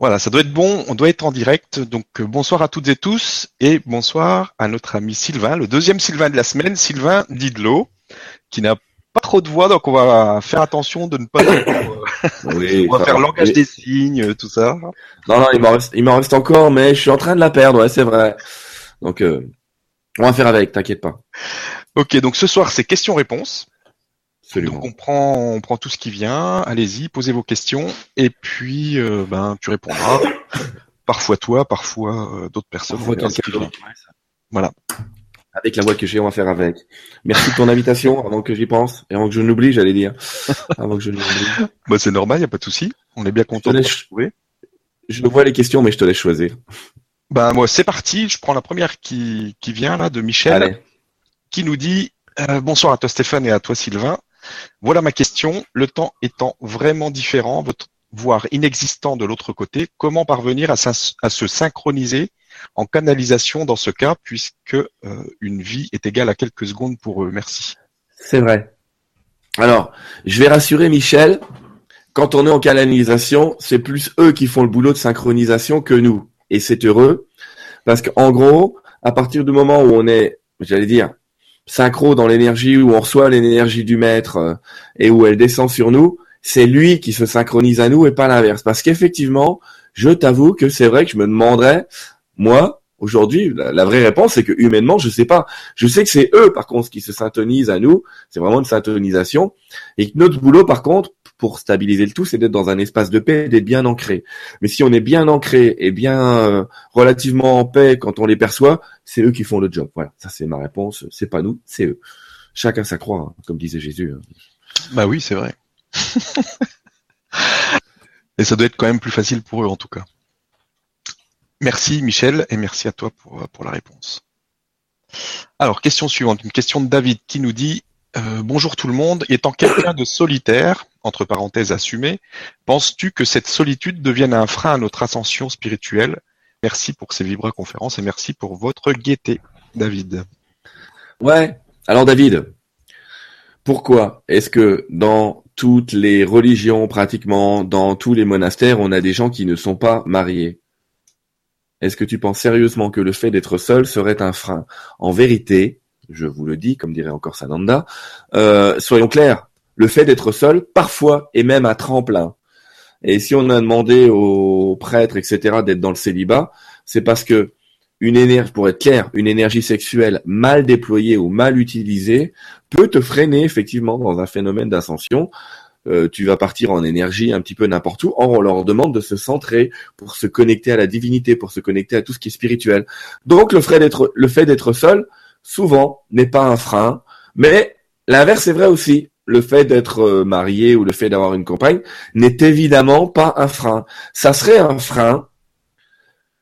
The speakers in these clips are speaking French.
Voilà, ça doit être bon, on doit être en direct. Donc euh, bonsoir à toutes et tous et bonsoir à notre ami Sylvain, le deuxième Sylvain de la semaine, Sylvain Didlot, qui n'a pas trop de voix, donc on va faire attention de ne pas. Oui, on va faire langage des signes, tout ça. Non, non, il m'en reste, il m'en reste encore, mais je suis en train de la perdre, ouais, c'est vrai. Donc, euh, on va faire avec, t'inquiète pas. Ok, donc ce soir c'est questions-réponses. Absolument. Donc on prend, on prend tout ce qui vient. Allez-y, posez vos questions et puis euh, ben tu répondras. parfois toi, parfois euh, d'autres personnes. Parfois quelqu'un. Voilà. Avec la voix que j'ai, on va faire avec. Merci de ton invitation, avant que j'y pense, et avant que je n'oublie, j'allais dire. Avant que je n'oublie. Bah, c'est normal, y a pas de souci. On est bien content de laisse-. Je vois les questions, mais je te laisse choisir. Ben moi c'est parti. Je prends la première qui qui vient là de Michel. Allez. qui nous dit euh, bonsoir à toi Stéphane et à toi Sylvain. Voilà ma question. Le temps étant vraiment différent, voire inexistant de l'autre côté, comment parvenir à se synchroniser en canalisation dans ce cas, puisque euh, une vie est égale à quelques secondes pour eux? Merci. C'est vrai. Alors, je vais rassurer Michel. Quand on est en canalisation, c'est plus eux qui font le boulot de synchronisation que nous. Et c'est heureux. Parce qu'en gros, à partir du moment où on est, j'allais dire, synchro dans l'énergie, où on reçoit l'énergie du maître euh, et où elle descend sur nous, c'est lui qui se synchronise à nous et pas l'inverse. Parce qu'effectivement, je t'avoue que c'est vrai que je me demanderais, moi, aujourd'hui, la, vraie réponse, c'est que humainement, je sais pas. Je sais que c'est eux, par contre, qui se syntonisent à nous. C'est vraiment une syntonisation. Et que notre boulot, par contre, pour stabiliser le tout, c'est d'être dans un espace de paix, d'être bien ancré. Mais si on est bien ancré et bien euh, relativement en paix quand on les perçoit, c'est eux qui font le job. Voilà, ça c'est ma réponse. C'est pas nous, c'est eux. Chacun sa croix, hein, comme disait Jésus. hein. Bah oui, c'est vrai. et ça doit être quand même plus facile pour eux en tout cas. Merci Michel et merci à toi pour, pour la réponse. Alors, question suivante, une question de David qui nous dit euh, Bonjour tout le monde, étant quelqu'un de solitaire, entre parenthèses assumé, penses-tu que cette solitude devienne un frein à notre ascension spirituelle? Merci pour ces Vibra conférences et merci pour votre gaieté, David. Ouais. Alors David, pourquoi est-ce que dans toutes les religions, pratiquement dans tous les monastères, on a des gens qui ne sont pas mariés? Est-ce que tu penses sérieusement que le fait d'être seul serait un frein? En vérité, je vous le dis, comme dirait encore Sananda, euh, soyons clairs, le fait d'être seul, parfois, est même un tremplin. Et si on a demandé aux prêtres, etc., d'être dans le célibat, c'est parce que une énergie, pour être clair, une énergie sexuelle mal déployée ou mal utilisée peut te freiner effectivement dans un phénomène d'ascension. Euh, tu vas partir en énergie un petit peu n'importe où. On leur demande de se centrer pour se connecter à la divinité, pour se connecter à tout ce qui est spirituel. Donc, le fait d'être, le fait d'être seul, souvent, n'est pas un frein. Mais l'inverse est vrai aussi. Le fait d'être euh, marié ou le fait d'avoir une compagne n'est évidemment pas un frein. Ça serait un frein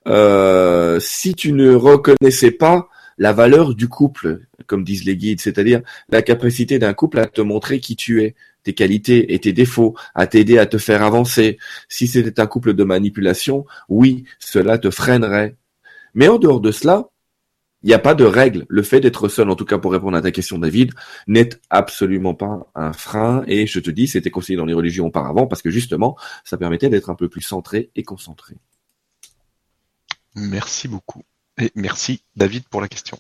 euh, si tu ne reconnaissais pas la valeur du couple, comme disent les guides, c'est-à-dire la capacité d'un couple à te montrer qui tu es, tes qualités et tes défauts, à t'aider à te faire avancer. Si c'était un couple de manipulation, oui, cela te freinerait. Mais en dehors de cela, il n'y a pas de règle. Le fait d'être seul, en tout cas pour répondre à ta question, David, n'est absolument pas un frein. Et je te dis, c'était conseillé dans les religions auparavant parce que justement, ça permettait d'être un peu plus centré et concentré. Merci beaucoup. Et merci David pour la question.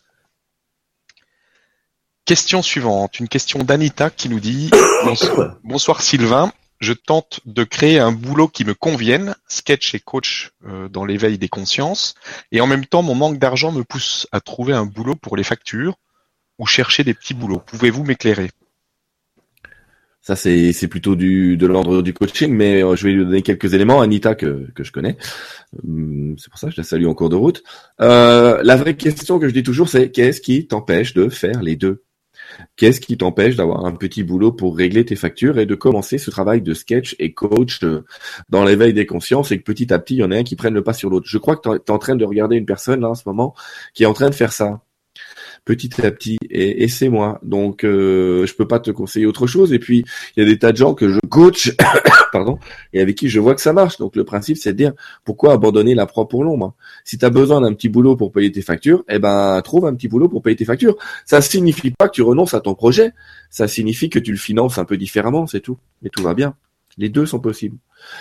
Question suivante, une question d'Anita qui nous dit Bonsoir, bonsoir Sylvain, je tente de créer un boulot qui me convienne, sketch et coach euh, dans l'éveil des consciences, et en même temps mon manque d'argent me pousse à trouver un boulot pour les factures ou chercher des petits boulots. Pouvez-vous m'éclairer? Ça, c'est, plutôt de l'ordre du coaching, mais euh, je vais lui donner quelques éléments. Anita, que, que je connais. Hum, C'est pour ça que je la salue en cours de route. Euh, la vraie question que je dis toujours, c'est qu'est-ce qui t'empêche de faire les deux? Qu'est-ce qui t'empêche d'avoir un petit boulot pour régler tes factures et de commencer ce travail de sketch et coach euh, dans l'éveil des consciences et que petit à petit, il y en a un qui prenne le pas sur l'autre? Je crois que tu es en train de regarder une personne là en ce moment qui est en train de faire ça petit à petit et, c'est moi. Donc euh, je peux pas te conseiller autre chose. Et puis il y a des tas de gens que je coach pardon et avec qui je vois que ça marche. Donc le principe c'est de dire pourquoi abandonner la proie pour l'ombre si tu as besoin d'un petit boulot pour payer tes factures eh ben trouve un petit boulot pour payer tes factures. Ça signifie pas que tu renonces à ton projet. Ça signifie que tu le finances un peu différemment c'est tout. Et tout va bien Les deux sont possibles.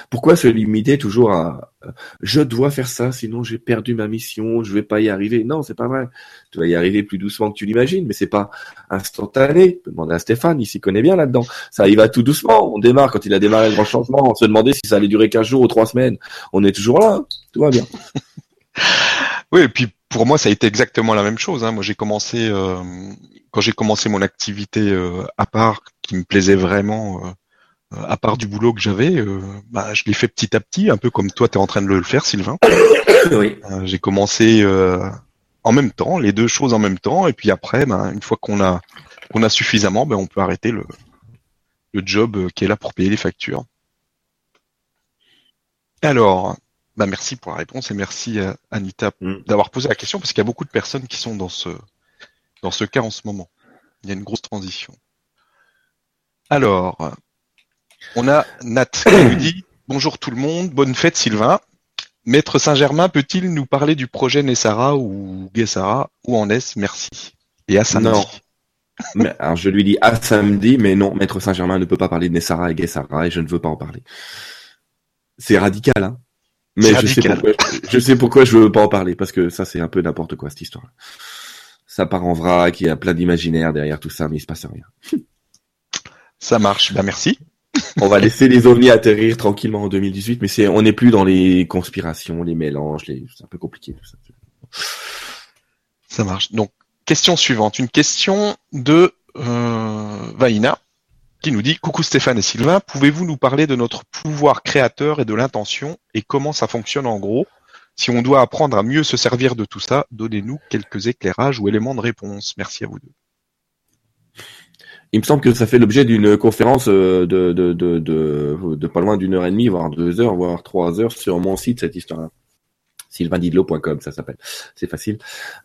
Pourquoi se limiter toujours à je dois faire ça, sinon j'ai perdu ma mission, je vais pas y arriver. Non, c'est pas vrai. Tu vas y arriver plus doucement que tu l'imagines, mais c'est pas instantané. Demander à Stéphane, il s'y connaît bien là-dedans. Ça y va tout doucement. On démarre quand il a démarré le grand changement. On se demandait si ça allait durer 15 jours ou 3 semaines. On est toujours là. Tout va bien. oui, et puis pour moi, ça a été exactement la même chose. Hein. Moi, j'ai commencé euh, quand j'ai commencé mon activité euh, à part, qui me plaisait vraiment. Euh, à part du boulot que j'avais, euh, bah, je l'ai fait petit à petit, un peu comme toi, tu es en train de le faire, Sylvain. Oui. Euh, j'ai commencé euh, en même temps, les deux choses en même temps, et puis après, bah, une fois qu'on a qu'on a suffisamment, ben, on peut arrêter le, le job qui est là pour payer les factures. Alors, bah, merci pour la réponse et merci à Anita Mm. d'avoir posé la question parce qu'il y a beaucoup de personnes qui sont dans ce dans ce cas en ce moment. Il y a une grosse transition. Alors, on a Nat qui nous dit Bonjour tout le monde, bonne fête Sylvain. Maître Saint-Germain peut-il nous parler du projet Nessara ou Guessara Où en est-ce? Merci. Et à samedi. Non. Mais, alors je lui dis à samedi, mais non, Maître Saint-Germain ne peut pas parler de Nessara et Guessara et je ne veux pas en parler. C'est radical, hein. Mais je sais, pourquoi, je sais pourquoi je veux pas en parler, parce que ça c'est un peu n'importe quoi cette histoire. Ça part en vrac, il y a plein d'imaginaire derrière tout ça, mais il se passe rien. Ça marche, bah merci. On va laisser les ovnis atterrir tranquillement en 2018, mais c'est, on n'est plus dans les conspirations, les mélanges, les, c'est un peu compliqué tout ça. Ça marche. Donc, question suivante. Une question de euh, Vaina qui nous dit Coucou Stéphane et Sylvain, pouvez-vous nous parler de notre pouvoir créateur et de l'intention et comment ça fonctionne en gros? Si on doit apprendre à mieux se servir de tout ça, donnez-nous quelques éclairages ou éléments de réponse. Merci à vous deux. Il me semble que ça fait l'objet d'une conférence euh, de, de, de, de, pas loin d'une heure et demie, voire deux heures, voire trois heures sur mon site, cette histoire-là. sylvaindidlo.com, ça s'appelle. C'est facile.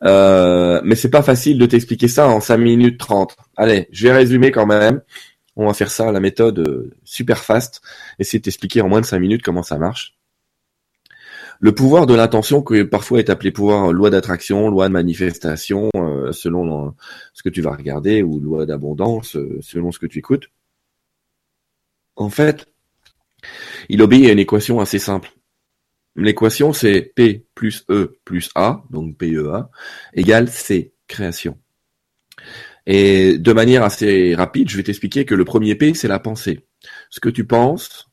Euh, mais c'est pas facile de t'expliquer ça en 5 minutes 30. Allez, je vais résumer quand même. On va faire ça la méthode euh, super fast. Essayer de t'expliquer en moins de 5 minutes comment ça marche. Le pouvoir de l'intention, que parfois est appelé pouvoir loi d'attraction, loi de manifestation, euh, selon ce que tu vas regarder, ou loi d'abondance, euh, selon ce que tu écoutes. En fait, il obéit à une équation assez simple. L'équation, c'est P plus E plus A, donc PEA, égale C, création. Et de manière assez rapide, je vais t'expliquer que le premier P, c'est la pensée. Ce que tu penses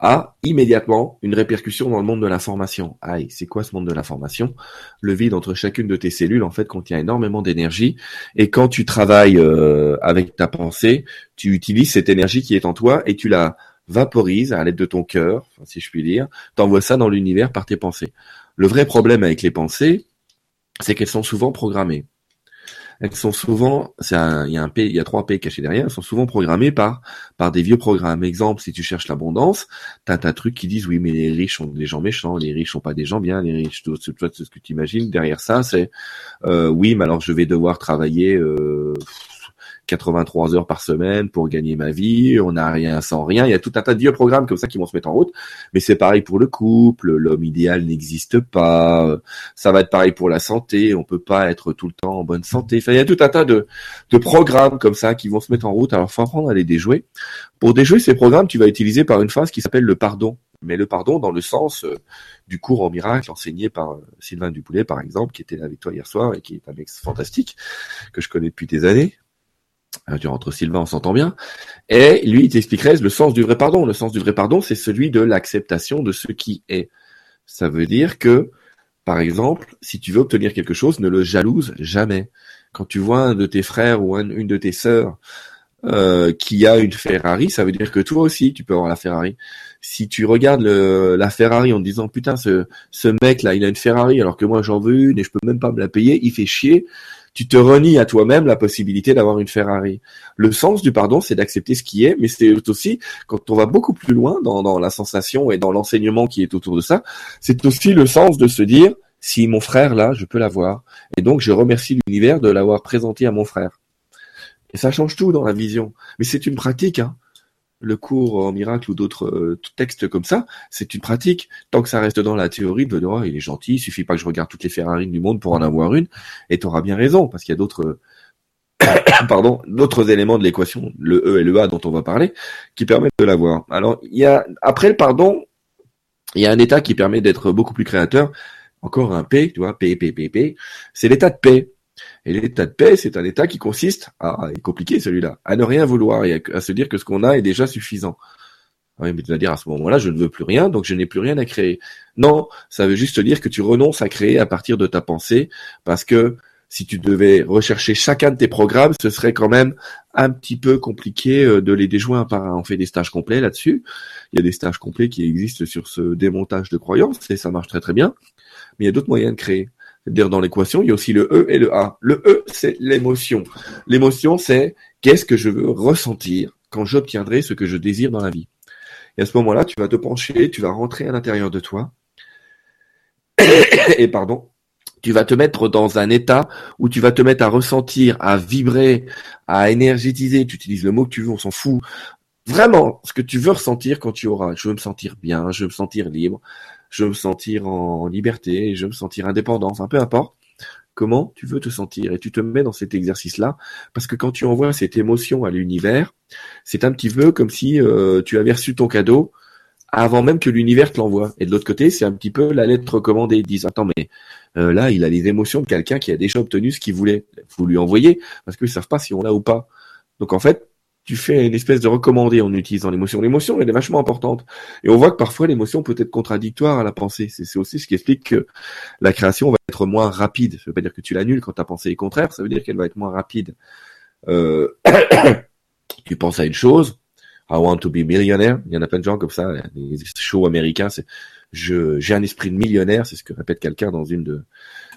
a immédiatement une répercussion dans le monde de l'information. Aïe, c'est quoi ce monde de l'information? Le vide entre chacune de tes cellules, en fait, contient énormément d'énergie. Et quand tu travailles euh, avec ta pensée, tu utilises cette énergie qui est en toi et tu la vaporises à l'aide de ton cœur, si je puis dire. T'envoies ça dans l'univers par tes pensées. Le vrai problème avec les pensées, c'est qu'elles sont souvent programmées. Elles sont souvent, un- il y a un P, il y a trois P cachés derrière, elles sont souvent programmées par, par des vieux programmes. Exemple, si tu cherches l'abondance, t'as t'as trucs qui disent oui, mais les riches sont des gens méchants, les riches sont pas des gens bien, les riches, tout, tout, tout ce que tu imagines derrière ça, c'est euh, oui, mais alors je vais devoir travailler euh, 83 heures par semaine pour gagner ma vie, on n'a rien sans rien. Il y a tout un tas de vieux programmes comme ça qui vont se mettre en route. Mais c'est pareil pour le couple, l'homme idéal n'existe pas. Ça va être pareil pour la santé, on peut pas être tout le temps en bonne santé. Enfin, il y a tout un tas de, de programmes comme ça qui vont se mettre en route. Alors, faut apprendre à les déjouer. Pour déjouer ces programmes, tu vas utiliser par une phase qui s'appelle le pardon. Mais le pardon dans le sens euh, du cours en miracle enseigné par euh, Sylvain Dupoulet, par exemple, qui était avec toi hier soir et qui est un mec fantastique que je connais depuis des années. Euh, tu rentres Sylvain, on s'entend bien. Et lui, il t'expliquerait le sens du vrai pardon. Le sens du vrai pardon, c'est celui de l'acceptation de ce qui est. Ça veut dire que, par exemple, si tu veux obtenir quelque chose, ne le jalouse jamais. Quand tu vois un de tes frères ou un- une de tes sœurs euh, qui a une Ferrari, ça veut dire que toi aussi, tu peux avoir la Ferrari. Si tu regardes le, la Ferrari en te disant putain ce, ce mec là il a une Ferrari alors que moi j'en veux une et je peux même pas me la payer, il fait chier, tu te renies à toi-même la possibilité d'avoir une Ferrari. Le sens du pardon, c'est d'accepter ce qui est, mais c'est aussi, quand on va beaucoup plus loin dans, la sensation et dans l'enseignement qui est autour de ça, c'est aussi le sens de se dire, si mon frère là, je peux l'avoir. Et donc, je remercie l'univers de l'avoir présenté à mon frère. Et ça change tout dans la vision. Mais c'est une pratique, hein. Le cours en miracle ou d'autres euh, textes comme ça, c'est une pratique. Tant que ça reste dans la théorie de oh, il est gentil, il suffit pas que je regarde toutes les Ferrari du monde pour en avoir une, et tu bien raison, parce qu'il y a d'autres pardon, d'autres éléments de l'équation, le E et le A dont on va parler, qui permettent de l'avoir. Alors, il y a, après le pardon, il y a un état qui permet d'être beaucoup plus créateur. Encore un P, tu vois, P, P, P, P. C'est l'état de paix. Et l'état de paix, c'est un état qui consiste à, est compliqué celui-là, à ne rien vouloir et à, se dire que ce qu'on a est déjà suffisant. Oui, mais tu vas dire à ce moment-là, je ne veux plus rien, donc je n'ai plus rien à créer. Non, ça veut juste dire que tu renonces à créer à partir de ta pensée, parce que si tu devais rechercher chacun de tes programmes, ce serait quand même un petit peu compliqué euh, de les déjouer par. On fait des stages complets là-dessus. Il y a des stages complets qui existent sur ce démontage de croyances et ça marche très très bien. Mais il y a d'autres moyens de créer. C'est-à-dire dans l'équation, il y a aussi le E et le A. Le E, c'est l'émotion. L'émotion, c'est qu'est-ce que je veux ressentir quand j'obtiendrai ce que je désire dans la vie. Et à ce moment-là, tu vas te pencher, tu vas rentrer à l'intérieur de toi. et pardon, tu vas te mettre dans un état où tu vas te mettre à ressentir, à vibrer, à énergétiser, tu utilises le mot que tu veux, on s'en fout. Vraiment, ce que tu veux ressentir quand tu auras, je veux me sentir bien, je veux me sentir libre, je veux me sentir en liberté, je veux me sentir indépendant, enfin peu importe comment tu veux te sentir? Et tu te mets dans cet exercice-là parce que quand tu envoies cette émotion à l'univers, c'est un petit peu comme si euh, tu avais reçu ton cadeau avant même que l'univers te l'envoie. Et de l'autre côté, c'est un petit peu la lettre recommandée. Ils disent attends mais euh, là, il a les émotions de quelqu'un qui a déjà obtenu ce qu'il voulait. Faut lui envoyer parce qu'ils savent pas si on l'a ou pas. Donc en fait, tu fais une espèce de recommandé en utilisant l'émotion. L'émotion, elle est vachement importante. Et on voit que parfois l'émotion peut être contradictoire à la pensée. C'est aussi ce qui explique que la création va être moins rapide. Ça veut pas dire que tu l'annules quand ta pensée est contraire, ça veut dire qu'elle va être moins rapide. Euh... tu penses à une chose, I want to be millionaire. Il y en a plein de gens comme ça, des shows américains, c'est je j'ai un esprit de millionnaire, c'est ce que répète quelqu'un dans une de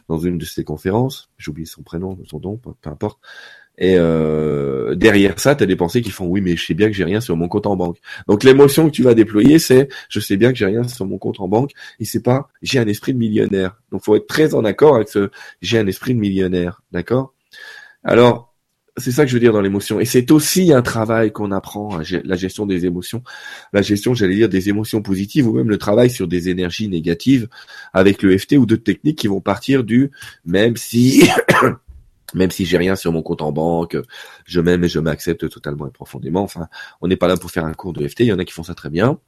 dans une de ses conférences. J'ai oublié son prénom, son nom, peu, importe. Et euh, derrière ça, tu as des pensées qui font oui, mais je sais bien que j'ai rien sur mon compte en banque. Donc l'émotion que tu vas déployer, c'est je sais bien que j'ai rien sur mon compte en banque, et c'est pas j'ai un esprit de millionnaire. Donc faut être très en accord avec ce j'ai un esprit de millionnaire, d'accord? Alors c'est ça que je veux dire dans l'émotion. Et c'est aussi un travail qu'on apprend, la gestion des émotions, la gestion, j'allais dire, des émotions positives ou même le travail sur des énergies négatives avec le FT ou d'autres techniques qui vont partir du même si, même si j'ai rien sur mon compte en banque, je m'aime et je m'accepte totalement et profondément. Enfin, on n'est pas là pour faire un cours de FT. Il y en a qui font ça très bien.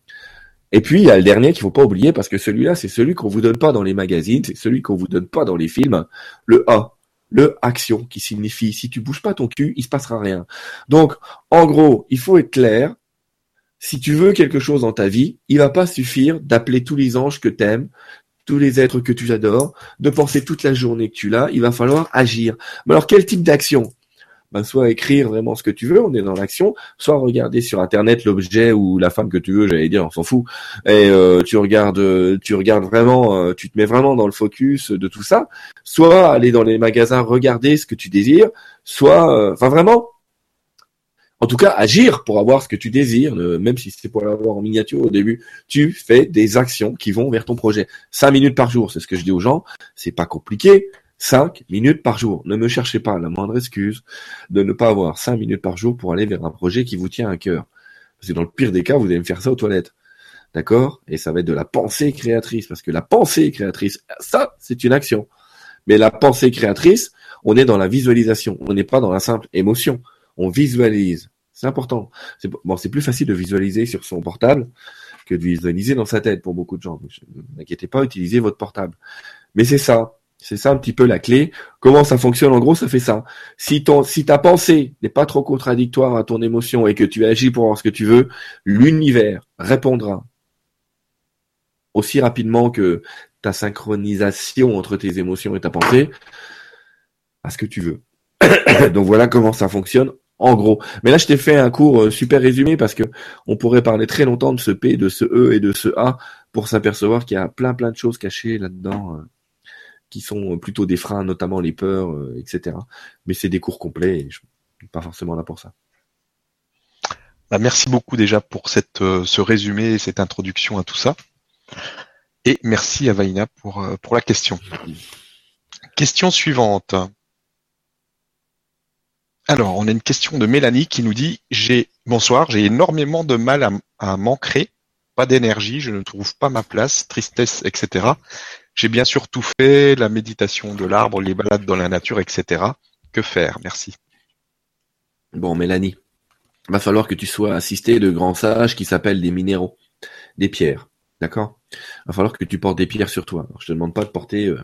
Et puis, il y a le dernier qu'il faut pas oublier parce que celui-là, c'est celui qu'on vous donne pas dans les magazines, c'est celui qu'on vous donne pas dans les films, le A le action qui signifie si tu bouges pas ton cul, il se passera rien. Donc, en gros, il faut être clair. Si tu veux quelque chose dans ta vie, il va pas suffire d'appeler tous les anges que t'aimes, tous les êtres que tu adores, de penser toute la journée que tu l'as, il va falloir agir. Mais alors, quel type d'action? Ben, soit écrire vraiment ce que tu veux, on est dans l'action, soit regarder sur internet l'objet ou la femme que tu veux, j'allais dire, on s'en fout. Et euh, tu regardes, tu regardes vraiment, euh, tu te mets vraiment dans le focus de tout ça. Soit aller dans les magasins, regarder ce que tu désires, soit, euh, enfin vraiment, en tout cas, agir pour avoir ce que tu désires, même si c'est pour l'avoir en miniature au début, tu fais des actions qui vont vers ton projet. Cinq minutes par jour, c'est ce que je dis aux gens. C'est pas compliqué. 5 minutes par jour. Ne me cherchez pas la moindre excuse de ne pas avoir 5 minutes par jour pour aller vers un projet qui vous tient à cœur. Parce que dans le pire des cas, vous allez me faire ça aux toilettes. D'accord? Et ça va être de la pensée créatrice. Parce que la pensée créatrice, ça, c'est une action. Mais la pensée créatrice, on est dans la visualisation. On n'est pas dans la simple émotion. On visualise. C'est important. C'est bon, c'est plus facile de visualiser sur son portable que de visualiser dans sa tête pour beaucoup de gens. Ne m'inquiétez pas, utilisez votre portable. Mais c'est ça. C'est ça un petit peu la clé. Comment ça fonctionne? En gros, ça fait ça. Si ton, si ta pensée n'est pas trop contradictoire à ton émotion et que tu agis pour avoir ce que tu veux, l'univers répondra aussi rapidement que ta synchronisation entre tes émotions et ta pensée à ce que tu veux. Donc voilà comment ça fonctionne en gros. Mais là, je t'ai fait un cours euh, super résumé parce que on pourrait parler très longtemps de ce P, de ce E et de ce A pour s'apercevoir qu'il y a plein plein de choses cachées là-dedans. Euh qui sont plutôt des freins, notamment les peurs, euh, etc. Mais c'est des cours complets et je suis pas forcément là pour ça. Bah, merci beaucoup déjà pour cette, euh, ce résumé et cette introduction à tout ça. Et merci à Vaina pour, euh, pour la question. Question suivante. Alors, on a une question de Mélanie qui nous dit j'ai bonsoir, j'ai énormément de mal à, à m'ancrer, pas d'énergie, je ne trouve pas ma place, tristesse, etc. J'ai bien sûr tout fait, la méditation de l'arbre, les balades dans la nature, etc. Que faire? Merci. Bon, Mélanie, va falloir que tu sois assisté de grands sages qui s'appellent des minéraux, des pierres. D'accord? Va falloir que tu portes des pierres sur toi. Alors, je te demande pas de porter. Euh...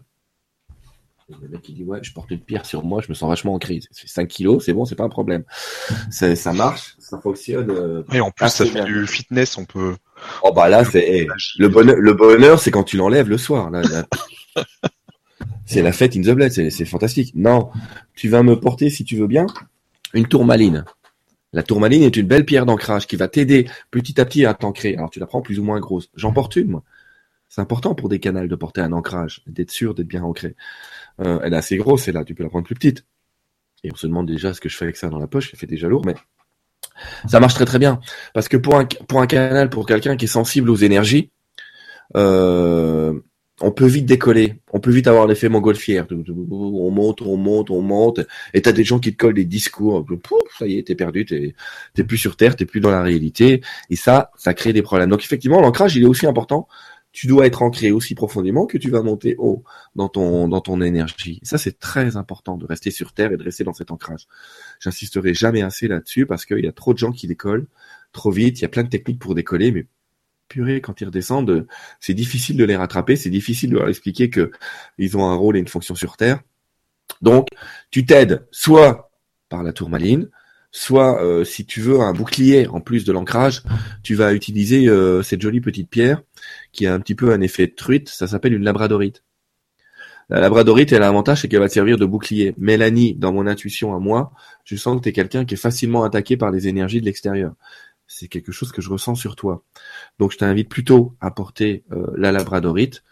Le mec qui dit ouais, je porte une pierre sur moi, je me sens vachement en crise. C'est 5 kilos, c'est bon, c'est pas un problème. Ça, marche, ça fonctionne. Euh, Et en plus, ça fait du fitness, on peut. Oh bah là, c'est eh, le bonheur. Le bonheur, c'est quand tu l'enlèves le soir. Là, là. c'est la fête in the bled, c'est fantastique. Non, tu vas me porter, si tu veux bien, une tourmaline. La tourmaline est une belle pierre d'ancrage qui va t'aider petit à petit à t'ancrer. Alors tu la prends plus ou moins grosse. J'en porte une, moi. C'est important pour des canals de porter un ancrage, d'être sûr d'être bien ancré. Euh, elle est assez grosse, et là, tu peux la prendre plus petite. Et on se demande déjà ce que je fais avec ça dans la poche, ça fait déjà lourd, mais ça marche très très bien. Parce que pour un, canal, pour quelqu'un qui est sensible aux énergies, euh, on peut vite décoller, on peut vite avoir l'effet montgolfière. On monte, on monte, on monte, et t'as des gens qui te collent des discours. Ça y est, t'es perdu, t'es plus sur terre, t'es plus dans la réalité, et ça, ça crée des problèmes. Donc effectivement, l'ancrage, il est aussi important. Tu dois être ancré aussi profondément que tu vas monter haut dans ton dans ton énergie. Ça, c'est très important de rester sur terre et de rester dans cet ancrage. J'insisterai jamais assez là-dessus parce qu'il y a trop de gens qui décollent trop vite. Il y a plein de techniques pour décoller, mais purée, quand ils redescendent, c'est difficile de les rattraper, c'est difficile de leur expliquer que ils ont un rôle et une fonction sur Terre. Donc, tu t'aides soit par la tourmaline, soit euh, si tu veux un bouclier en plus de l'ancrage, tu vas utiliser euh, cette jolie petite pierre qui a un petit peu un effet de truite, ça s'appelle une labradorite. La labradorite, elle a l'avantage, c'est qu'elle va te servir de bouclier. Mélanie, dans mon intuition à moi, je sens que tu es quelqu'un qui est facilement attaqué par les énergies de l'extérieur c'est quelque chose que je ressens sur toi. Donc je t'invite plutôt à porter euh, la labradorite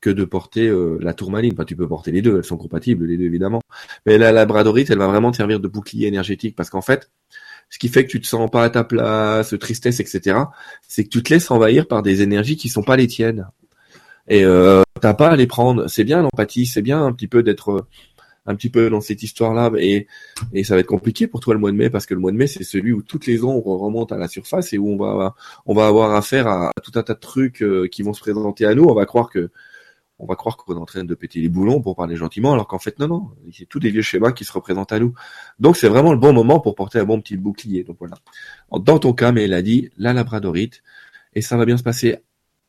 que de porter euh, la tourmaline. Enfin, tu peux porter les deux, elles sont compatibles les deux évidemment. Mais la labradorite, elle va vraiment te servir de bouclier énergétique parce qu'en fait, ce qui fait que tu te sens pas à ta place, tristesse, etc., c'est que tu te laisses envahir par des énergies qui sont pas les tiennes. Et euh, t'as pas à les prendre. C'est bien l'empathie, c'est bien un petit peu d'être un petit peu dans cette histoire-là et, et ça va être compliqué pour toi le mois de mai parce que le mois de mai c'est celui où toutes les ombres remontent à la surface et où on va on va avoir affaire à, tout un tas de trucs euh, qui vont se présenter à nous. On va croire que on va croire qu'on est en train de péter les boulons pour parler gentiment, alors qu'en fait non non, c'est tous des vieux schémas qui se représentent à nous. Donc c'est vraiment le bon moment pour porter un bon petit bouclier. Donc voilà. Dans ton cas, mais elle a dit la labradorite et ça va bien se passer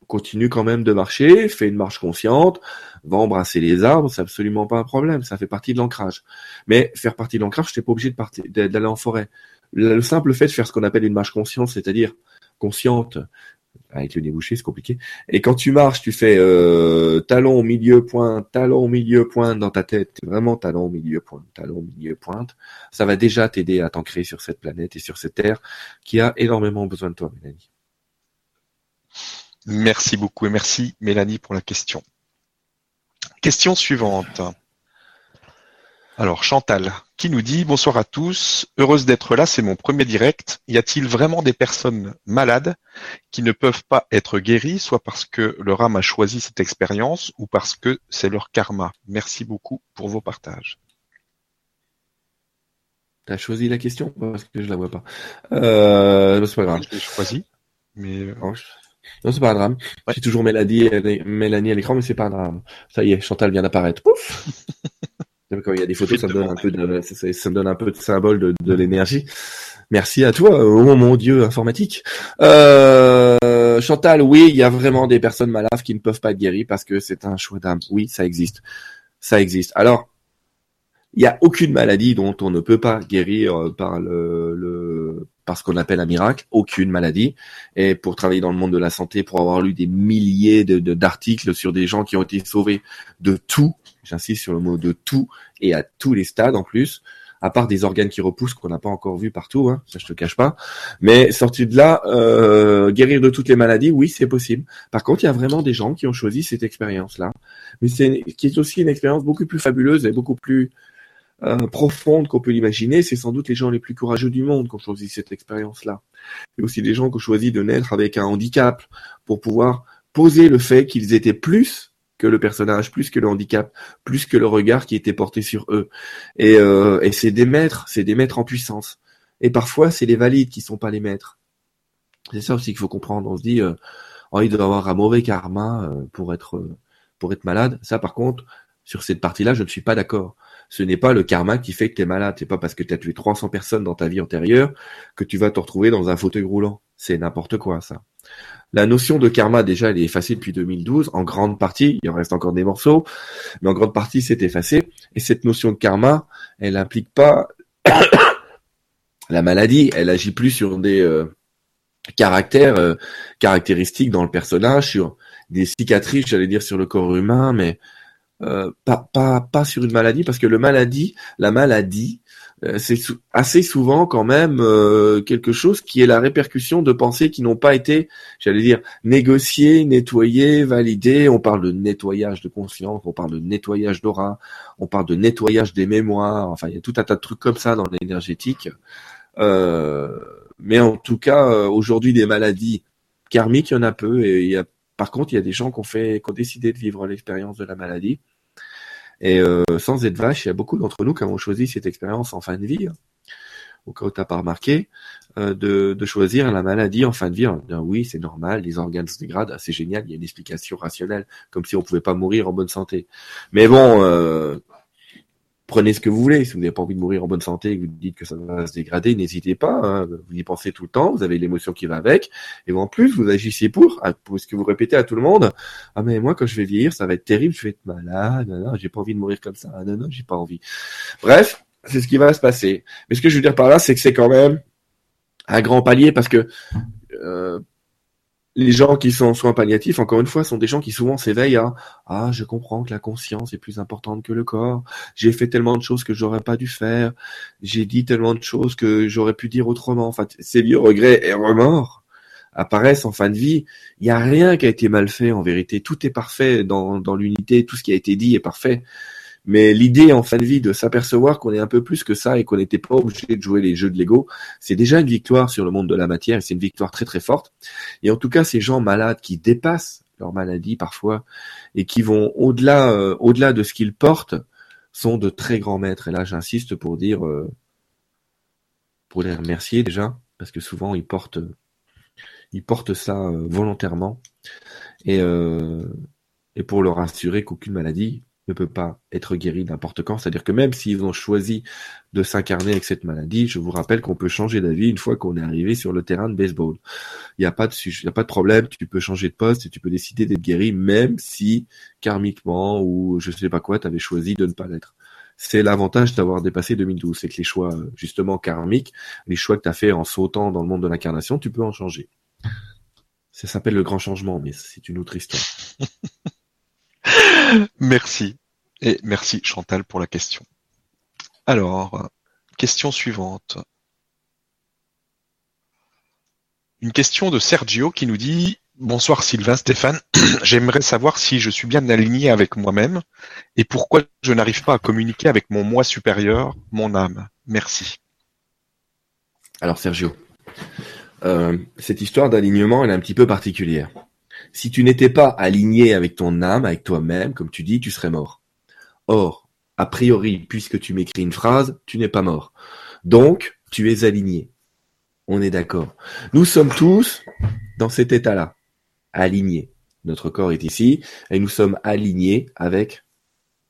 continue quand même de marcher, fais une marche consciente, va embrasser les arbres, c'est absolument pas un problème, ça fait partie de l'ancrage. Mais faire partie de l'ancrage, t'es pas obligé d'aller en forêt. Le simple fait de faire ce qu'on appelle une marche consciente, c'est-à-dire consciente, avec le nez bouché, c'est compliqué. Et quand tu marches, tu fais euh, talon milieu pointe, talon milieu pointe dans ta tête, vraiment talon milieu pointe, talon milieu pointe. Ça va déjà t'aider à t'ancrer sur cette planète et sur cette terre qui a énormément besoin de toi, Mélanie. Merci beaucoup et merci Mélanie pour la question. Question suivante. Alors Chantal, qui nous dit bonsoir à tous, heureuse d'être là, c'est mon premier direct. Y a-t-il vraiment des personnes malades qui ne peuvent pas être guéries, soit parce que leur âme a choisi cette expérience ou parce que c'est leur karma? Merci beaucoup pour vos partages. T'as choisi la question parce que je la vois pas. Euh, c'est pas grave. Je l'ai choisi, mais oh, non, c'est pas un drame. J'ai toujours Mélanie, Mélanie à l'écran, mais c'est pas un drame. Ça y est, Chantal vient d'apparaître. Pouf Quand il y a des photos, ça me donne un peu de, ça, me donne un peu de symbole de, de l'énergie. Merci à toi, oh mon dieu informatique. Euh, Chantal, oui, il y a vraiment des personnes malades qui ne peuvent pas être guéries parce que c'est un choix d'âme. Oui, ça existe. Ça existe. Alors, il n'y a aucune maladie dont on ne peut pas guérir euh, par le, le par ce qu'on appelle un miracle, aucune maladie. Et pour travailler dans le monde de la santé, pour avoir lu des milliers de d'articles sur des gens qui ont été sauvés de tout, j'insiste sur le mot de tout, et à tous les stades en plus, à part des organes qui repoussent qu'on n'a pas encore vu partout, hein, ça je te cache pas. Mais sorti de là, euh, guérir de toutes les maladies, oui, c'est possible. Par contre, il y a vraiment des gens qui ont choisi cette expérience-là, mais c'est qui est aussi une expérience beaucoup plus fabuleuse et beaucoup plus euh, profonde qu'on peut l'imaginer, c'est sans doute les gens les plus courageux du monde qui ont choisi cette expérience-là. Et aussi des gens qui ont choisi de naître avec un handicap pour pouvoir poser le fait qu'ils étaient plus le personnage, plus que le handicap, plus que le regard qui était porté sur eux. Et, euh, et c'est des maîtres, c'est des maîtres en puissance. Et parfois, c'est les valides qui sont pas les maîtres. C'est ça aussi qu'il faut comprendre. On se dit, euh, oh, il doit avoir un mauvais karma euh, pour être pour être malade. Ça, par contre, sur cette partie-là, je ne suis pas d'accord. Ce n'est pas le karma qui fait que tu es malade. C'est pas parce que tu as tué 300 personnes dans ta vie antérieure que tu vas te retrouver dans un fauteuil roulant. C'est n'importe quoi, ça. La notion de karma, déjà, elle est effacée depuis 2012, en grande partie. Il en reste encore des morceaux, mais en grande partie, c'est effacé. Et cette notion de karma, elle implique pas la maladie. Elle agit plus sur des euh, caractères, euh, caractéristiques dans le personnage, sur des cicatrices, j'allais dire, sur le corps humain, mais euh, pas, sur une maladie, parce que le maladie, la maladie, euh, c'est assez souvent quand même euh, quelque chose qui est la répercussion de pensées qui n'ont pas été, j'allais dire, négociées, nettoyées, validées. On parle de nettoyage de conscience, on parle de nettoyage d'aura, on parle de nettoyage des mémoires. Enfin, il y a tout un tas de trucs comme ça dans l'énergétique. Mais en tout cas, aujourd'hui, des maladies karmiques, il y en a peu. Et il y a, par contre, il y a des gens qui ont fait, qui ont décidé de vivre l'expérience de la maladie. Et euh, sans être vache, il y a beaucoup d'entre nous qui avons choisi cette expérience en fin de vie, hein, au cas où tu n'as pas remarqué, euh, de, choisir la maladie en fin de vie. oui, c'est normal, les organes se dégradent, c'est génial, il y a une explication rationnelle, comme si on pouvait pas mourir en bonne santé. Mais bon, euh, prenez ce que vous voulez. Si vous n'avez pas envie de mourir en bonne santé et que vous dites que ça va se dégrader, n'hésitez pas. Hein. Vous y pensez tout le temps. Vous avez l'émotion qui va avec. Et en plus, vous agissez pour, pour ce que vous répétez à tout le monde. Ah mais moi, quand je vais vieillir, ça va être terrible. Je vais être malade. Non, non, j'ai pas envie de mourir comme ça. Non, non, j'ai pas envie. Bref, c'est ce qui va se passer. Mais ce que je veux dire par là, c'est que c'est quand même un grand palier parce que euh, les gens qui sont en soins palliatifs, encore une fois, sont des gens qui souvent s'éveillent à ah je comprends que la conscience est plus importante que le corps. J'ai fait tellement de choses que j'aurais pas dû faire. J'ai dit tellement de choses que j'aurais pu dire autrement. Enfin, ces vieux regrets et remords apparaissent en fin de vie. Il n'y a rien qui a été mal fait en vérité. Tout est parfait dans, dans l'unité. Tout ce qui a été dit est parfait. Mais l'idée en fin de vie de s'apercevoir qu'on est un peu plus que ça et qu'on n'était pas obligé de jouer les jeux de Lego, c'est déjà une victoire sur le monde de la matière et c'est une victoire très très forte. Et en tout cas, ces gens malades qui dépassent leur maladie parfois et qui vont au-delà euh, au-delà de ce qu'ils portent sont de très grands maîtres. Et là, j'insiste pour dire euh, pour les remercier déjà parce que souvent ils portent ils portent ça euh, volontairement et et pour leur assurer qu'aucune maladie ne peut pas être guéri n'importe quand. C'est-à-dire que même s'ils ont choisi de s'incarner avec cette maladie, je vous rappelle qu'on peut changer d'avis une fois qu'on est arrivé sur le terrain de baseball. Il n'y a pas de problème, tu peux changer de poste et tu peux décider d'être guéri même si karmiquement ou je sais pas quoi, tu avais choisi de ne pas l'être. C'est l'avantage d'avoir dépassé 2012, c'est que les choix justement karmiques, les choix que tu as fait en sautant dans le monde de l'incarnation, tu peux en changer. Ça s'appelle le grand changement, mais c'est une autre histoire. merci. Et merci Chantal pour la question. Alors, question suivante. Une question de Sergio qui nous dit Bonsoir Sylvain, Stéphane. J'aimerais savoir si je suis bien aligné avec moi-même et pourquoi je n'arrive pas à communiquer avec mon moi supérieur, mon âme. Merci. Alors Sergio, euh, cette histoire d'alignement, est un petit peu particulière. Si tu n'étais pas aligné avec ton âme, avec toi-même, comme tu dis, tu serais mort. Or, a priori, puisque tu m'écris une phrase, tu n'es pas mort. Donc, tu es aligné. On est d'accord. Nous sommes tous dans cet état-là, alignés. Notre corps est ici et nous sommes alignés avec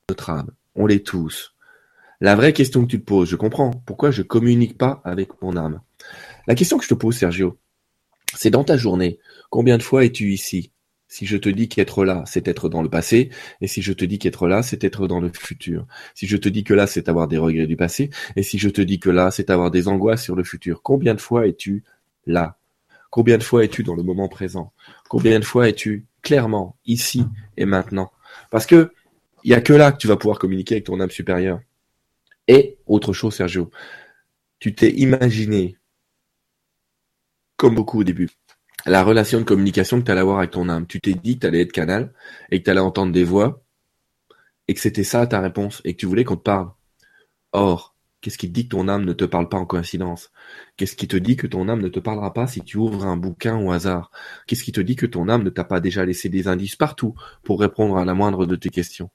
notre âme. On l'est tous. La vraie question que tu te poses, je comprends. Pourquoi je communique pas avec mon âme La question que je te pose, Sergio, c'est dans ta journée. Combien de fois es-tu ici? Si je te dis qu'être là, c'est être dans le passé, et si je te dis qu'être là, c'est être dans le futur. Si je te dis que là, c'est avoir des regrets du passé, et si je te dis que là, c'est avoir des angoisses sur le futur, combien de fois es-tu là? Combien de fois es-tu dans le moment présent? Combien de fois es-tu clairement ici et maintenant? Parce que il y a que là que tu vas pouvoir communiquer avec ton âme supérieure. Et autre chose, Sergio, tu t'es imaginé comme beaucoup au début la relation de communication que tu allais avoir avec ton âme. Tu t'es dit que tu allais être canal et que tu allais entendre des voix et que c'était ça ta réponse et que tu voulais qu'on te parle. Or, qu'est-ce qui te dit que ton âme ne te parle pas en coïncidence? Qu'est-ce qui te dit que ton âme ne te parlera pas si tu ouvres un bouquin au hasard? Qu'est-ce qui te dit que ton âme ne t'a pas déjà laissé des indices partout pour répondre à la moindre de tes questions?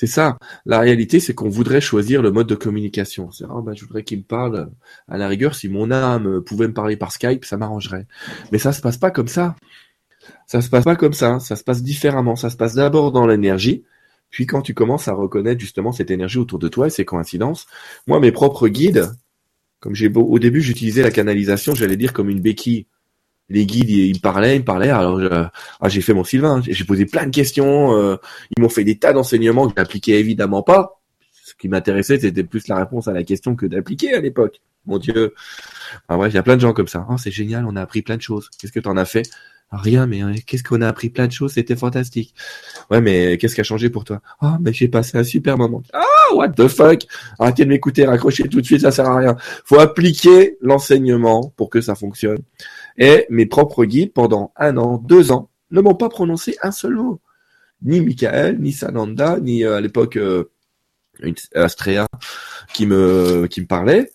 C'est ça. La réalité, c'est qu'on voudrait choisir le mode de communication. C'est oh, bah, je voudrais qu'il me parle. À la rigueur, si mon âme pouvait me parler par Skype, ça m'arrangerait. Mais ça se passe pas comme ça. Ça se passe pas comme ça. Ça se passe différemment. Ça se passe d'abord dans l'énergie, Puis quand tu commences à reconnaître justement cette énergie autour de toi et ces coïncidences, moi mes propres guides, comme j'ai beau, au début j'utilisais la canalisation, j'allais dire comme une béquille. Les guides, ils, me parlaient, ils me parlaient. Alors ah, j'ai fait mon Sylvain, j'ai posé plein de questions. euh, ils m'ont fait des tas d'enseignements que j'appliquais évidemment pas. Ce qui m'intéressait, c'était plus la réponse à la question que d'appliquer à l'époque. Mon Dieu. Enfin, bref, il y a plein de gens comme ça. Oh, c'est génial, on a appris plein de choses. Qu'est-ce que t'en as fait? Ah, Rien, mais euh, qu'est-ce qu'on a appris plein de choses, c'était fantastique. Ouais, mais qu'est-ce qui a changé pour toi? Ah, mais j'ai passé un super moment. Ah, what the fuck? Arrêtez de m'écouter, raccrochez tout de suite, ça sert à rien. Faut appliquer l'enseignement pour que ça fonctionne. Et mes propres guides, pendant un an, deux ans, ne m'ont pas prononcé un seul mot. Ni Michael, ni Sananda, ni euh, à l'époque euh, Astrea qui me qui parlait.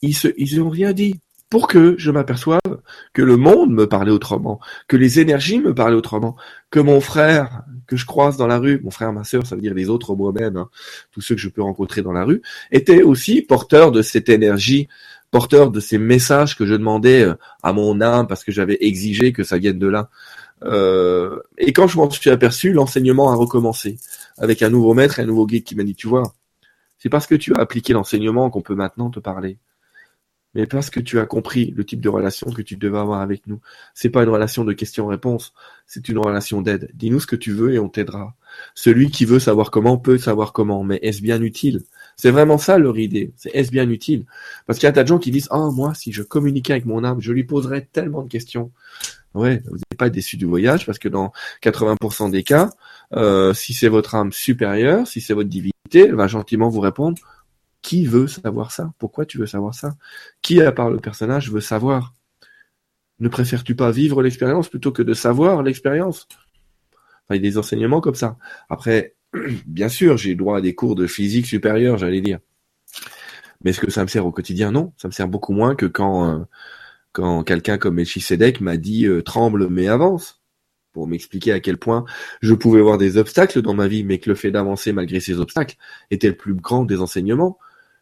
Ils se ils ont rien dit pour que je m'aperçoive que le monde me parlait autrement, que les énergies me parlaient autrement, que mon frère que je croise dans la rue, mon frère, ma sœur, ça veut dire les autres moi-même, hein, tous ceux que je peux rencontrer dans la rue, étaient aussi porteurs de cette énergie, porteurs de ces messages que je demandais euh, à mon âme parce que j'avais exigé que ça vienne de là. Euh, et quand je m'en suis aperçu, l'enseignement a recommencé avec un nouveau maître et un nouveau guide qui m'a dit, tu vois, c'est parce que tu as appliqué l'enseignement qu'on peut maintenant te parler. Mais parce que tu as compris le type de relation que tu devais avoir avec nous. C'est pas une relation de questions-réponses, c'est une relation d'aide. Dis-nous ce que tu veux et on t'aidera. Celui qui veut savoir comment peut savoir comment, mais est-ce bien utile? C'est vraiment ça leur idée. C'est est-ce bien utile? Parce qu'il y a tas de gens qui disent ah moi si je communiquais avec mon âme, je lui poserais tellement de questions. Ouais, vous n'êtes pas déçu du voyage parce que dans 80% des cas, euh, si c'est votre âme supérieure, si c'est votre divinité, elle va gentiment vous répondre qui veut savoir ça? Pourquoi tu veux savoir ça? Qui, à part le personnage, veut savoir? Ne préfères-tu pas vivre l'expérience plutôt que de savoir l'expérience? Il y a des enseignements comme ça. Après, bien sûr, j'ai droit à des cours de physique supérieure, j'allais dire. Mais est-ce que ça me sert au quotidien? Non, ça me sert beaucoup moins que quand euh, quand quelqu'un comme Melchisedec m'a dit euh, tremble mais avance pour m'expliquer à quel point je pouvais voir des obstacles dans ma vie, mais que le fait d'avancer malgré ces obstacles était le plus grand des enseignements.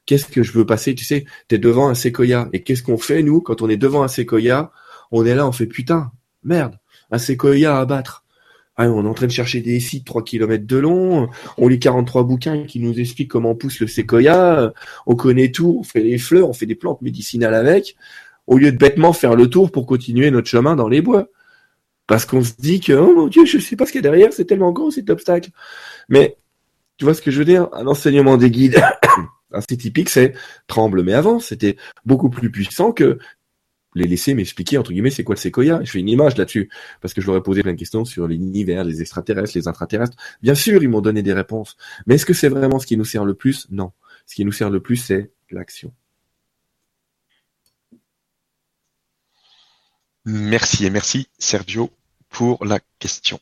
Qu'est-ce que je veux passer? Tu sais, t'es devant un séquoia. Et qu'est-ce qu'on fait, nous, quand on est devant un séquoia? On est là, on fait putain, merde, un séquoia à abattre. Ah, on est en train de chercher des sites 3 km de long, on lit 43 bouquins qui nous expliquent comment pousse le séquoia, on connaît tout, on fait des fleurs, on fait des plantes médicinales avec, au lieu de bêtement faire le tour pour continuer notre chemin dans les bois. Parce qu'on se dit que, oh mon dieu, je sais pas ce qu'il y a derrière, c'est tellement gros cet obstacle. Mais, tu vois ce que je veux dire? Un enseignement des guides assez typique, c'est tremble mais avance. C'était beaucoup plus puissant que les laisser m'expliquer, entre guillemets, c'est quoi le séquoia? Je fais une image là-dessus, parce que je leur ai posé plein de questions sur l'univers, les extraterrestres, les intraterrestres. Bien sûr, ils m'ont donné des réponses. Mais est-ce que c'est vraiment ce qui nous sert le plus? Non. Ce qui nous sert le plus, c'est l'action. Merci et merci Sergio pour la question.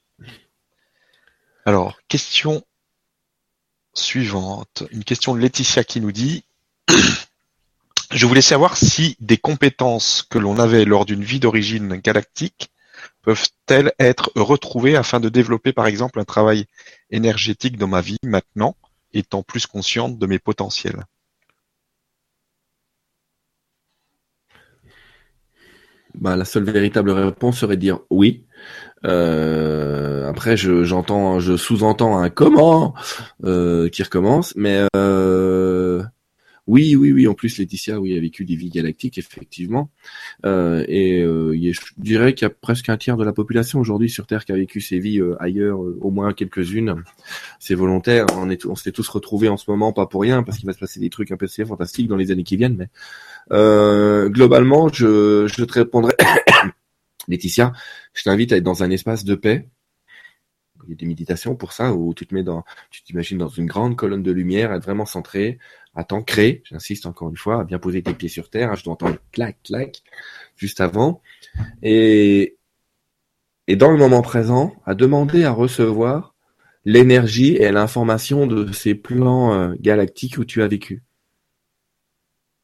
Alors, question suivante. Une question de Laetitia qui nous dit Je voulais savoir si des compétences que l'on avait lors d'une vie d'origine galactique peuvent-elles être retrouvées afin de développer par exemple un travail énergétique dans ma vie maintenant, étant plus consciente de mes potentiels? Bah, la seule véritable réponse serait de dire oui. Euh, après, je, j'entends, je sous-entends un comment euh, qui recommence, mais euh, oui, oui, oui. En plus, Laetitia, oui, a vécu des vies galactiques, effectivement. Euh, et euh, je dirais qu'il y a presque un tiers de la population aujourd'hui sur Terre qui a vécu ces vies euh, ailleurs, au moins quelques-unes. C'est volontaire. On est, on s'est tous retrouvés en ce moment, pas pour rien, parce qu'il va se passer des trucs un peu fantastiques dans les années qui viennent. Mais globalement, je te répondrai, Laetitia, je t'invite à être dans un espace de paix. Il y a des méditations pour ça, où tu te mets dans, tu t'imagines dans une grande colonne de lumière, être vraiment centré, à t'ancrer, j'insiste encore une fois, à bien poser tes pieds sur terre, je dois entendre clac, clac, juste avant, et, et dans le moment présent, à demander à recevoir l'énergie et l'information de ces plans euh, galactiques où tu as vécu.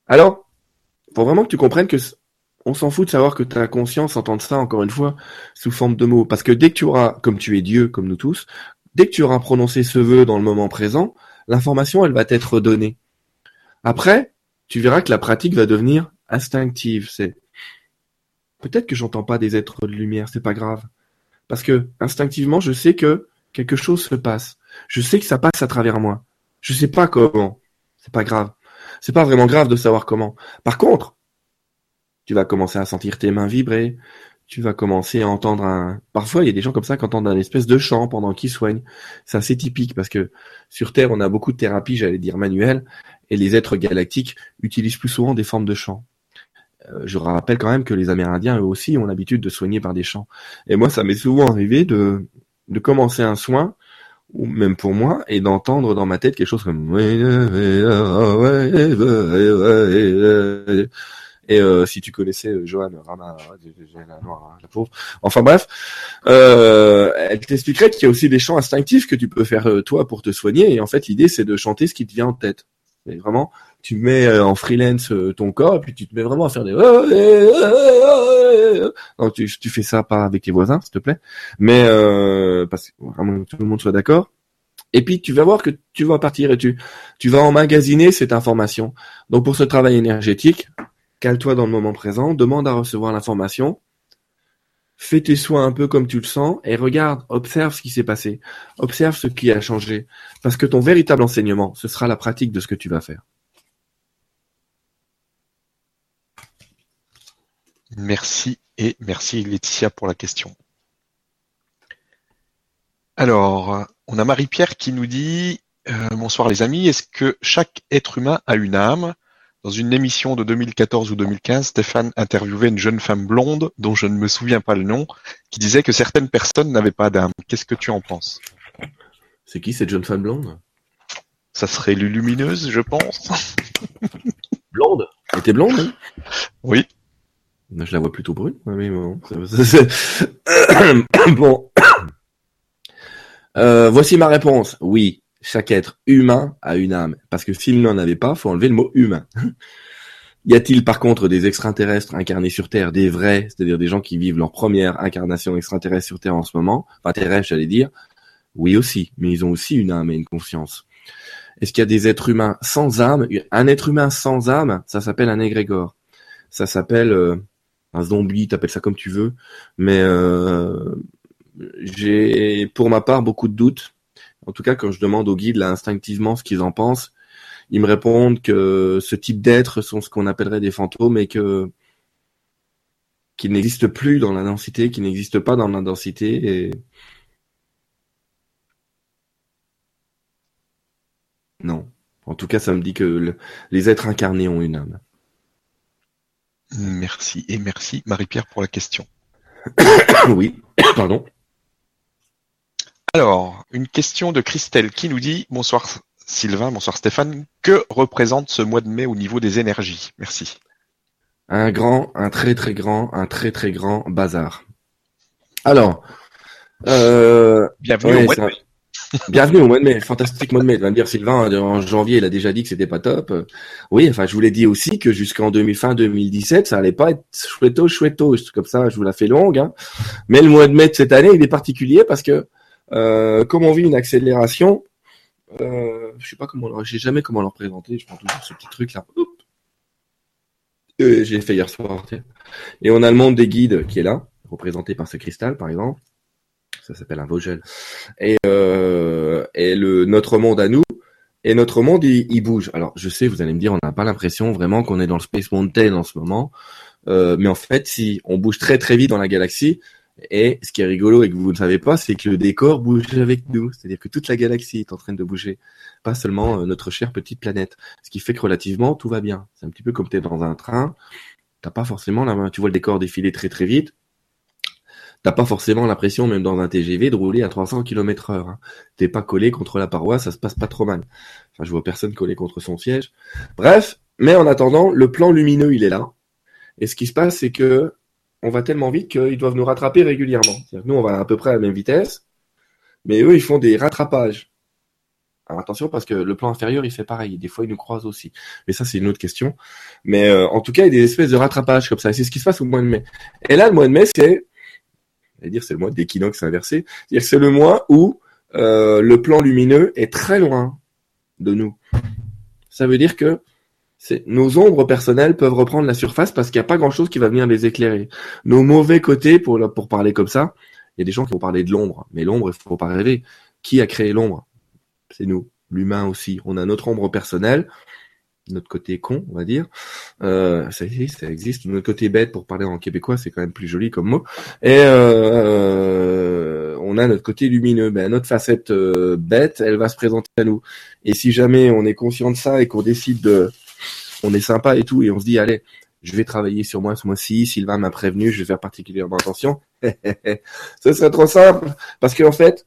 Alors, faut vraiment que tu comprennes que on s'en fout de savoir que ta conscience entende ça encore une fois sous forme de mots, parce que dès que tu auras, comme tu es Dieu, comme nous tous, dès que tu auras prononcé ce vœu dans le moment présent, l'information elle va t'être donnée. Après, tu verras que la pratique va devenir instinctive. C'est peut-être que j'entends pas des êtres de lumière, c'est pas grave, parce que instinctivement je sais que quelque chose se passe. Je sais que ça passe à travers moi. Je sais pas comment. C'est pas grave. C'est pas vraiment grave de savoir comment. Par contre, tu vas commencer à sentir tes mains vibrer. Tu vas commencer à entendre un. Parfois, il y a des gens comme ça qui entendent un espèce de chant pendant qu'ils soignent. C'est assez typique parce que sur Terre, on a beaucoup de thérapies, j'allais dire manuelles, et les êtres galactiques utilisent plus souvent des formes de chant. Euh, je rappelle quand même que les Amérindiens, eux aussi, ont l'habitude de soigner par des chants. Et moi, ça m'est souvent arrivé de, de commencer un soin, ou même pour moi, et d'entendre dans ma tête quelque chose comme et euh, si tu connaissais euh, Johan Rama, la pauvre. Enfin bref, euh, elle t'expliquerait qu'il y a aussi des chants instinctifs que tu peux faire euh, toi pour te soigner. Et en fait, l'idée c'est de chanter ce qui te vient en tête. Et vraiment, tu mets euh, en freelance ton corps et puis tu te mets vraiment à faire des. Non, tu, tu fais ça pas avec tes voisins, s'il te plaît. Mais parce que vraiment tout le monde soit d'accord. Et puis tu vas voir que tu vas partir et tu tu vas emmagasiner cette information. Donc pour ce travail énergétique, Cale-toi dans le moment présent, demande à recevoir l'information, fais tes soins un peu comme tu le sens et regarde, observe ce qui s'est passé, observe ce qui a changé. Parce que ton véritable enseignement, ce sera la pratique de ce que tu vas faire. Merci et merci Laetitia pour la question. Alors, on a Marie-Pierre qui nous dit euh, Bonsoir les amis, est-ce que chaque être humain a une âme? Dans une émission de 2014 ou 2015, Stéphane interviewait une jeune femme blonde, dont je ne me souviens pas le nom, qui disait que certaines personnes n'avaient pas d'âme. Qu'est-ce que tu en penses? C'est qui cette jeune femme blonde? Ça serait Lulumineuse, je pense. blonde? Elle était blonde hein? Oui. Je la vois plutôt brune. mais bon. bon. Euh, voici ma réponse. Oui, chaque être humain a une âme. Parce que s'il n'en avait pas, faut enlever le mot humain. y a-t-il par contre des extraterrestres incarnés sur Terre, des vrais, c'est-à-dire des gens qui vivent leur première incarnation extraterrestre sur Terre en ce moment, enfin terrestre j'allais dire, oui aussi, mais ils ont aussi une âme et une conscience. Est-ce qu'il y a des êtres humains sans âme? Un être humain sans âme, ça s'appelle un égrégore. Ça s'appelle euh, un zombie, t'appelles ça comme tu veux, mais euh, j'ai pour ma part beaucoup de doutes en tout cas, quand je demande aux guides là instinctivement ce qu'ils en pensent, ils me répondent que ce type d'êtres sont ce qu'on appellerait des fantômes et que qu'ils n'existent plus dans la densité, qu'ils n'existent pas dans la densité et non. En tout cas, ça me dit que les êtres incarnés ont une âme. Merci et merci Marie-Pierre pour la question. oui, pardon. Alors, une question de Christelle qui nous dit Bonsoir Sylvain, bonsoir Stéphane. Que représente ce mois de mai au niveau des énergies? Merci. Un grand, un très très grand, un très très grand bazar. Alors, euh, bienvenue au mois de mai. Bienvenue au mois de mai, fantastique mois de mai. Tu vas me dire Sylvain, en janvier, il a déjà dit que c'était pas top. Oui, enfin, je vous l'ai dit aussi que jusqu'en fin 2017, ça allait pas être chouetto, chouetto. Comme ça, je vous la fais longue. Hein. Mais le mois de mai de cette année, il est particulier parce que comme on vit une accélération, euh, je sais pas comment, j'ai jamais comment leur présenter. Je prends toujours ce petit truc là. Euh, j'ai fait hier soir. Et on a le monde des guides qui est là, représenté par ce cristal par exemple. Ça s'appelle un Vogel. Et, euh, et le notre monde à nous. Et notre monde, il, il, bouge. Alors, je sais, vous allez me dire, on n'a pas l'impression vraiment qu'on est dans le Space Mountain en ce moment. Euh, mais en fait, si on bouge très très vite dans la galaxie, et ce qui est rigolo et que vous ne savez pas, c'est que le décor bouge avec nous. C'est-à-dire que toute la galaxie est en train de bouger, pas seulement euh, notre chère petite planète. Ce qui fait que relativement tout va bien. C'est un petit peu comme tu es dans un train, t'as pas forcément la main. Tu vois le décor défiler très très vite. T'as pas forcément l'impression, même dans un TGV, de rouler à 300 km heure. Hein. T'es pas collé contre la paroi, ça se passe pas trop mal. Enfin, je vois personne collé contre son siège. Bref, mais en attendant, le plan lumineux, il est là. Et ce qui se passe, c'est que on va tellement vite qu'ils doivent nous rattraper régulièrement. Nous, on va à peu près à la même vitesse, mais eux, ils font des rattrapages. Alors attention parce que le plan inférieur il fait pareil. Des fois il nous croise aussi. Mais ça c'est une autre question. Mais euh, en tout cas il y a des espèces de rattrapages comme ça. c'est ce qui se passe au mois de mai. Et là le mois de mai c'est, dire c'est le mois d'équinoxe inversé. C'est-à-dire c'est le mois où euh, le plan lumineux est très loin de nous. Ça veut dire que nos ombres personnelles peuvent reprendre la surface parce qu'il n'y a pas grand chose qui va venir les éclairer. Nos mauvais côtés, pour, pour parler comme ça, il y a des gens qui vont parler de l'ombre, mais l'ombre, il faut pas rêver. Qui a créé l'ombre? C'est nous, l'humain aussi. On a notre ombre personnelle, notre côté con, on va dire. Euh, ça existe, ça existe. Notre côté bête, pour parler en québécois, c'est quand même plus joli comme mot. Et euh, on a notre côté lumineux. Ben, notre facette euh, bête, elle va se présenter à nous. Et si jamais on est conscient de ça et qu'on décide de, on est sympa et tout, et on se dit, allez, je vais travailler sur moi ce mois-ci, Sylvain m'a prévenu, je vais faire particulièrement attention. Ce serait trop simple, parce qu'en fait,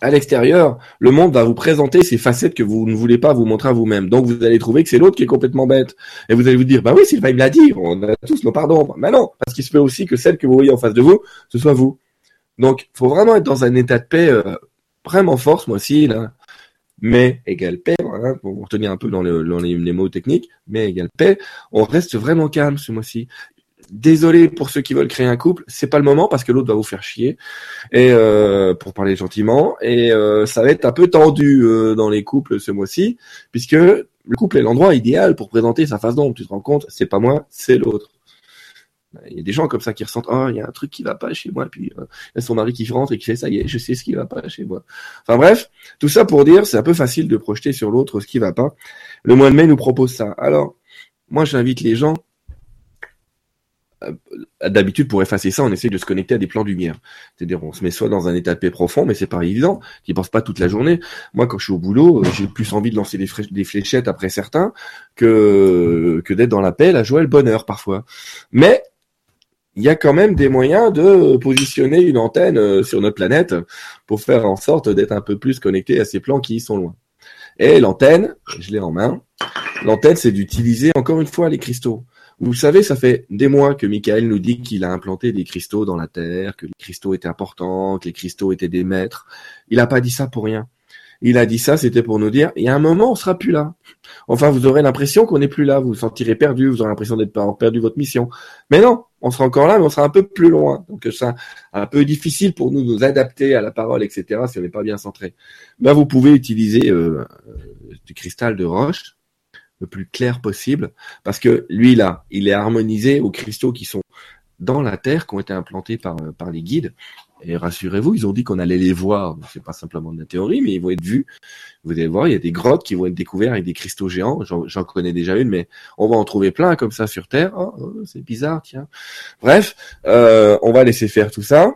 à l'extérieur, le monde va vous présenter ces facettes que vous ne voulez pas vous montrer à vous-même. Donc vous allez trouver que c'est l'autre qui est complètement bête. Et vous allez vous dire, bah oui, Sylvain il me l'a dit, on a tous nos pardons. Mais non, parce qu'il se peut aussi que celle que vous voyez en face de vous, ce soit vous. Donc, faut vraiment être dans un état de paix euh, vraiment fort ce mois-ci, là. Mais égale paix, voilà, pour retenir un peu dans, le, dans les, les, mots techniques, mais égale paix, on reste vraiment calme ce mois-ci désolé pour ceux qui veulent créer un couple, c'est pas le moment parce que l'autre va vous faire chier. Et euh, pour parler gentiment, et euh, ça va être un peu tendu euh, dans les couples ce mois-ci, puisque le couple est l'endroit idéal pour présenter sa face d'ombre. Tu te rends compte, c'est pas moi, c'est l'autre. Il y a des gens comme ça qui ressentent, oh, il y a un truc qui va pas chez moi, puis il y a son mari qui rentre et qui fait ça y est, je sais ce qui va pas chez moi. Enfin bref, tout ça pour dire, c'est un peu facile de projeter sur l'autre ce qui va pas. Le mois de mai nous propose ça. Alors, moi j'invite les gens d'habitude pour effacer ça, on essaye de se connecter à des plans de lumière. C'est-à-dire on se met soit dans un état de paix profond, mais c'est pas évident. Tu penses pas toute la journée. Moi, quand je suis au boulot, j'ai plus envie de lancer des, des fléchettes après certains que que d'être dans la paix, la joie et le bonheur parfois. Mais il y a quand même des moyens de positionner une antenne euh, sur notre planète pour faire en sorte d'être un peu plus connecté à ces plans qui sont loin. Et l'antenne, je l'ai en main. L'antenne, c'est d'utiliser encore une fois les cristaux. Vous savez, ça fait des mois que Michael nous dit qu'il a implanté des cristaux dans la Terre, que les cristaux étaient importants, que les cristaux étaient des maîtres. Il n'a pas dit ça pour rien. Il a dit ça, c'était pour nous dire, il y a un moment, on sera plus là. Enfin, vous aurez l'impression qu'on n'est plus là, vous vous sentirez perdu, vous aurez l'impression d'être perdu votre mission. Mais non, on sera encore là, mais on sera un peu plus loin. Donc, c'est un peu difficile pour nous de nous adapter à la parole, etc., si on n'est pas bien centré. Ben, vous pouvez utiliser euh, du cristal de roche, le plus clair possible, parce que lui là, il est harmonisé aux cristaux qui sont dans la terre, qui ont été implantés par, euh, par les guides. Et rassurez-vous, ils ont dit qu'on allait les voir. C'est pas simplement de la théorie, mais ils vont être vus. Vous allez voir, il y a des grottes qui vont être découvertes avec des cristaux géants. J'en connais déjà une, mais on va en trouver plein comme ça sur Terre. Oh, oh, c'est bizarre, tiens. Bref, euh, on va laisser faire tout ça.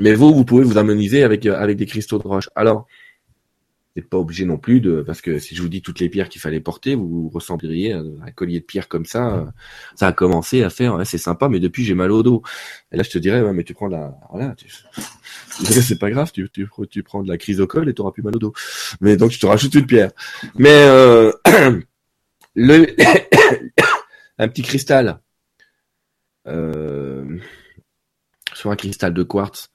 Mais vous, vous pouvez vous harmoniser avec euh, avec des cristaux de roche. Alors, n'êtes pas obligé non plus de parce que si je vous dis toutes les pierres qu'il fallait porter, vous ressembleriez à un collier de pierres comme ça. Ça a commencé à faire, c'est sympa, mais depuis j'ai mal au dos. Et là je te dirais, ouais, mais tu prends la, voilà, tu... c'est pas grave, tu, tu, tu prends de la chrysocole et t'auras plus mal au dos. Mais donc tu te rajoutes une pierre. Mais euh... le un petit cristal, euh... soit un cristal de quartz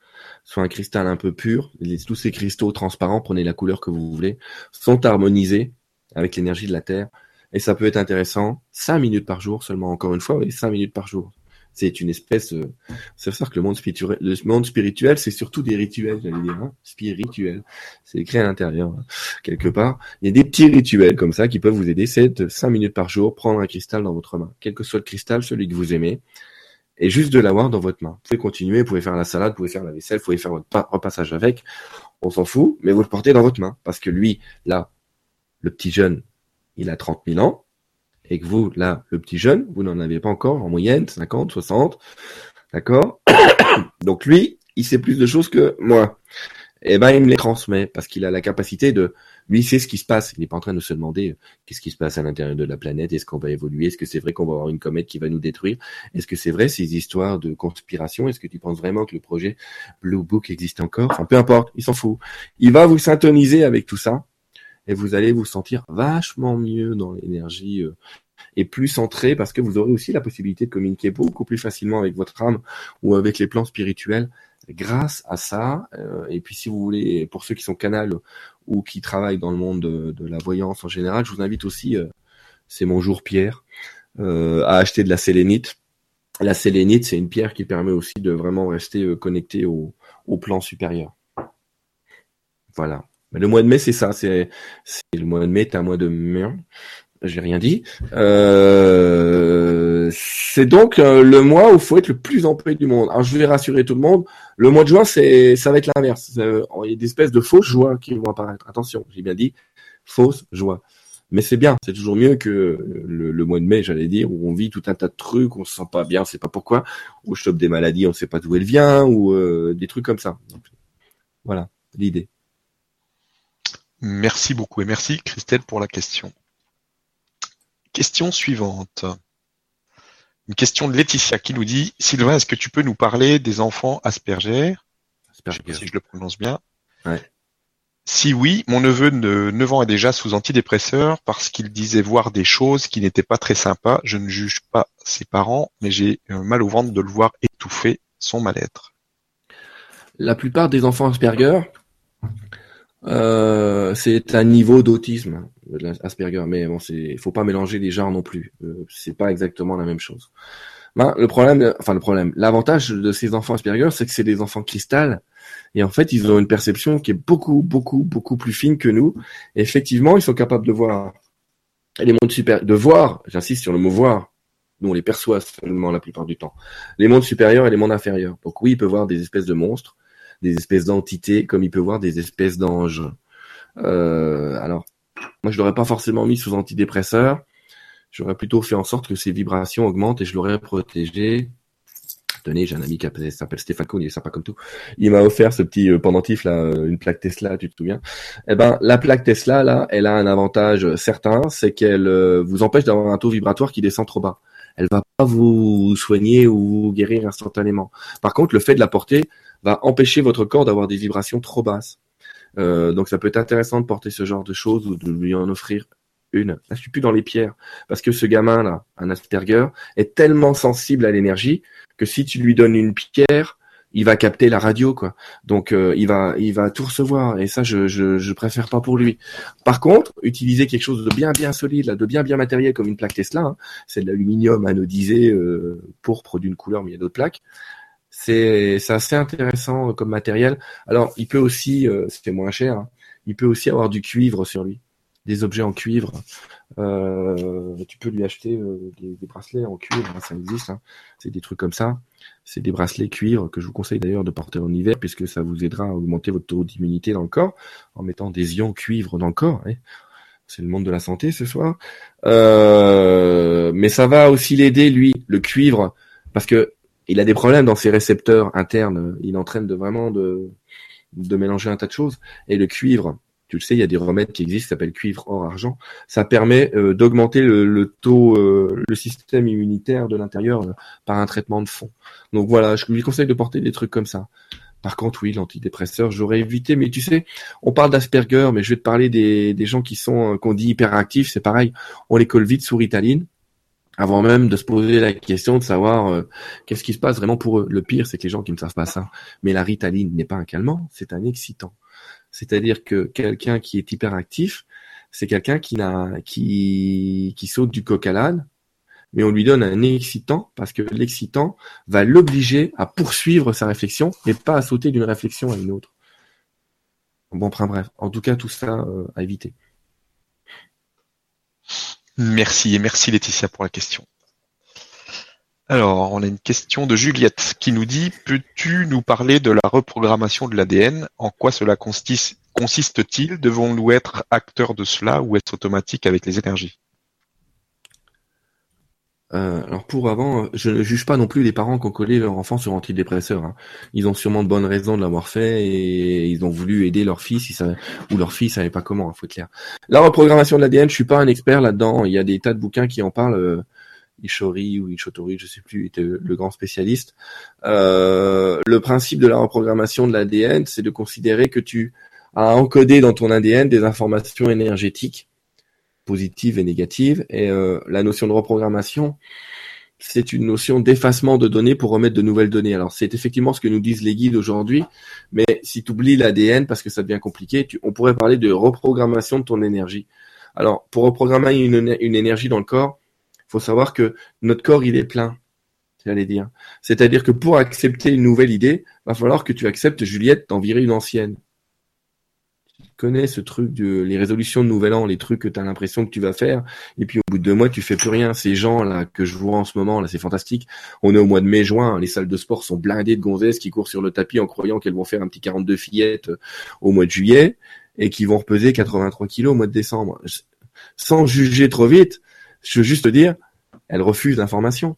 soit un cristal un peu pur. tous ces cristaux transparents, prenez la couleur que vous voulez, sont harmonisés avec l'énergie de la Terre. Et ça peut être intéressant. Cinq minutes par jour seulement, encore une fois, oui, cinq minutes par jour. C'est une espèce, euh, c'est ça que le monde spirituel, le monde spirituel, c'est surtout des rituels, j'allais dire, hein, spirituel. C'est écrit à l'intérieur, hein, quelque part. Il y a des petits rituels comme ça qui peuvent vous aider. C'est de cinq minutes par jour, prendre un cristal dans votre main, quel que soit le cristal, celui que vous aimez et juste de l'avoir dans votre main. Vous pouvez continuer, vous pouvez faire la salade, vous pouvez faire la vaisselle, vous pouvez faire votre repassage avec, on s'en fout, mais vous le portez dans votre main. Parce que lui, là, le petit jeune, il a 30 000 ans, et que vous, là, le petit jeune, vous n'en avez pas encore, en moyenne, 50, 60, d'accord? Donc lui, il sait plus de choses que moi. Et eh ben, il me les transmet, parce qu'il a la capacité de lui, sait ce qui se passe. Il n'est pas en train de se demander euh, qu'est-ce qui se passe à l'intérieur de la planète? Est-ce qu'on va évoluer? Est-ce que c'est vrai qu'on va avoir une comète qui va nous détruire? Est-ce que c'est vrai ces histoires de conspiration? Est-ce que tu penses vraiment que le projet Blue Book existe encore? Enfin, peu importe, il s'en fout. Il va vous syntoniser avec tout ça et vous allez vous sentir vachement mieux dans l'énergie euh, et plus centré parce que vous aurez aussi la possibilité de communiquer beaucoup plus facilement avec votre âme ou avec les plans spirituels grâce à ça. Euh, et puis si vous voulez, pour ceux qui sont canal ou qui travaillent dans le monde de, la voyance en général, je vous invite aussi, euh, c'est mon jour pierre, euh, à acheter de la sélénite. La sélénite, c'est une pierre qui permet aussi de vraiment rester connecté au, plan supérieur. Voilà. Le mois de mai, c'est ça. C'est le mois de mai est un mois de merde. J'ai rien dit. Euh, c'est donc euh, le mois où il faut être le plus paix du monde. Alors je vais rassurer tout le monde. Le mois de juin, c'est ça va être l'inverse. Euh, il y a des espèces de fausses joies qui vont apparaître. Attention, j'ai bien dit fausses joies. Mais c'est bien, c'est toujours mieux que le, mois de mai, j'allais dire, où on vit tout un tas de trucs, on se sent pas bien, on sait pas pourquoi, où je chope des maladies, on sait pas d'où elles viennent, ou des trucs comme ça. voilà l'idée. Merci beaucoup et merci Christelle pour la question. Question suivante. Une question de Laetitia qui nous dit Sylvain, est-ce que tu peux nous parler des enfants Asperger? Asperger. Je sais pas si je le prononce bien. Si oui, mon neveu de 9 ans est déjà sous antidépresseur parce qu'il disait voir des choses qui n'étaient pas très sympas. Je ne juge pas ses parents, mais j'ai mal au ventre de le voir étouffer son mal-être. La plupart des enfants Asperger euh, c'est un niveau d'autisme, Asperger, mais bon, c'est, faut pas mélanger les genres non plus. Euh, c'est pas exactement la même chose. Ben, le problème, enfin le problème, l'avantage de ces enfants Asperger, c'est que c'est des enfants cristal, et en fait, ils ont une perception qui est beaucoup, beaucoup, beaucoup plus fine que nous. Et effectivement, ils sont capables de voir les mondes supérieurs, de voir, j'insiste sur le mot voir. Nous, on les perçoit seulement la plupart du temps. Les mondes supérieurs et les mondes inférieurs. Donc oui, il peut voir des espèces de monstres des espèces d'entités, comme il peut voir des espèces d'anges. Euh, alors, moi, je l'aurais pas forcément mis sous antidépresseur. J'aurais plutôt fait en sorte que ses vibrations augmentent et je l'aurais protégé. Tenez, j'ai un ami qui s'appelle Stéphane Cohn, il est sympa comme tout. Il m'a offert ce petit euh, pendentif là, euh, une plaque Tesla, tu te souviens? Eh ben, la plaque Tesla là, elle a un avantage certain, c'est qu'elle vous empêche d'avoir un taux vibratoire qui descend trop bas. Elle va pas vous soigner ou vous guérir instantanément. Par contre, le fait de la porter, va empêcher votre corps d'avoir des vibrations trop basses. Euh, donc ça peut être intéressant de porter ce genre de choses ou de lui en offrir une. Là, je suis plus dans les pierres parce que ce gamin là, un Asperger, est tellement sensible à l'énergie que si tu lui donnes une pierre, il va capter la radio quoi. Donc euh, il va il va tout recevoir et ça je, je je préfère pas pour lui. Par contre, utiliser quelque chose de bien bien solide là, de bien bien matériel comme une plaque Tesla, hein, c'est de l'aluminium anodisé euh, pourpre d'une couleur mais il y a d'autres plaques c'est assez intéressant comme matériel. Alors, il peut aussi, euh, c'était moins cher, hein, il peut aussi avoir du cuivre sur lui, des objets en cuivre. Euh, tu peux lui acheter euh, des, bracelets en cuivre, hein, ça existe. Hein. C'est des trucs comme ça. C'est des bracelets cuivre que je vous conseille d'ailleurs de porter en hiver puisque ça vous aidera à augmenter votre taux d'immunité dans le corps en mettant des ions cuivre dans le corps. Hein. C'est le monde de la santé ce soir. mais ça va aussi l'aider lui, le cuivre, parce que il a des problèmes dans ses récepteurs internes. Il entraîne de vraiment de, de mélanger un tas de choses. Et le cuivre, tu le sais, il y a des remèdes qui existent, qui s'appellent cuivre or argent. Ça permet euh, d'augmenter le, taux, euh, le système immunitaire de l'intérieur euh, par un traitement de fond. Donc voilà, je lui conseille de porter des trucs comme ça. Par contre, oui, l'antidépresseur, j'aurais évité. Mais tu sais, on parle d'Asperger, mais je vais te parler des, des gens qui sont qu'on dit hyperactifs. C'est pareil, on les colle vite sous Ritaline avant même de se poser la question de savoir euh, qu'est-ce qui se passe vraiment pour eux. Le pire, c'est que les gens qui ne savent pas ça. Mais la ritaline n'est pas un calmant, c'est un excitant. C'est-à-dire que quelqu'un qui est hyperactif, c'est quelqu'un qui saute du coq à l'âne, mais on lui donne un excitant parce que l'excitant va l'obliger à poursuivre sa réflexion et pas à sauter d'une réflexion à une autre. Bon, bref. En tout cas, tout ça euh, à éviter. Merci et merci Laetitia pour la question. Alors, on a une question de Juliette qui nous dit Peux-tu nous parler de la reprogrammation de l'ADN En quoi cela consiste-t-il? Devons-nous être acteurs de cela ou être automatique avec les énergies? Euh, alors pour avant, je ne juge pas non plus les parents qui ont collé leur enfant sur antidépresseur. Hein. Ils ont sûrement de bonnes raisons de l'avoir fait et ils ont voulu aider leur fils ou leur fils savait pas comment, il faut être clair. La reprogrammation de l'ADN, je suis pas un expert là-dedans. Il y a des tas de bouquins qui en parlent. Euh, Ishori ou Ishotori, je sais plus, était le grand spécialiste. Euh, le principe de la reprogrammation de l'ADN, c'est de considérer que tu as encodé dans ton ADN des informations énergétiques positive et négative. Et euh, la notion de reprogrammation, c'est une notion d'effacement de données pour remettre de nouvelles données. Alors c'est effectivement ce que nous disent les guides aujourd'hui, mais si tu oublies l'ADN parce que ça devient compliqué, on pourrait parler de reprogrammation de ton énergie. Alors pour reprogrammer une, une énergie dans le corps, faut savoir que notre corps il est plein. J'allais dire. C'est-à-dire que pour accepter une nouvelle idée, va falloir que tu acceptes Juliette d'en virer une ancienne. Connais ce truc de les résolutions de nouvel an, les trucs que tu as l'impression que tu vas faire, et puis au bout de deux mois, tu fais plus rien. Ces gens là que je vois en ce moment, là, c'est fantastique. On est au mois de mai-juin, les salles de sport sont blindées de gonzesses qui courent sur le tapis en croyant qu'elles vont faire un petit 42 fillettes euh, au mois de juillet et qui vont repeser 83 kilos au mois de décembre. Sans juger trop vite, je veux juste te dire, elles refusent l'information.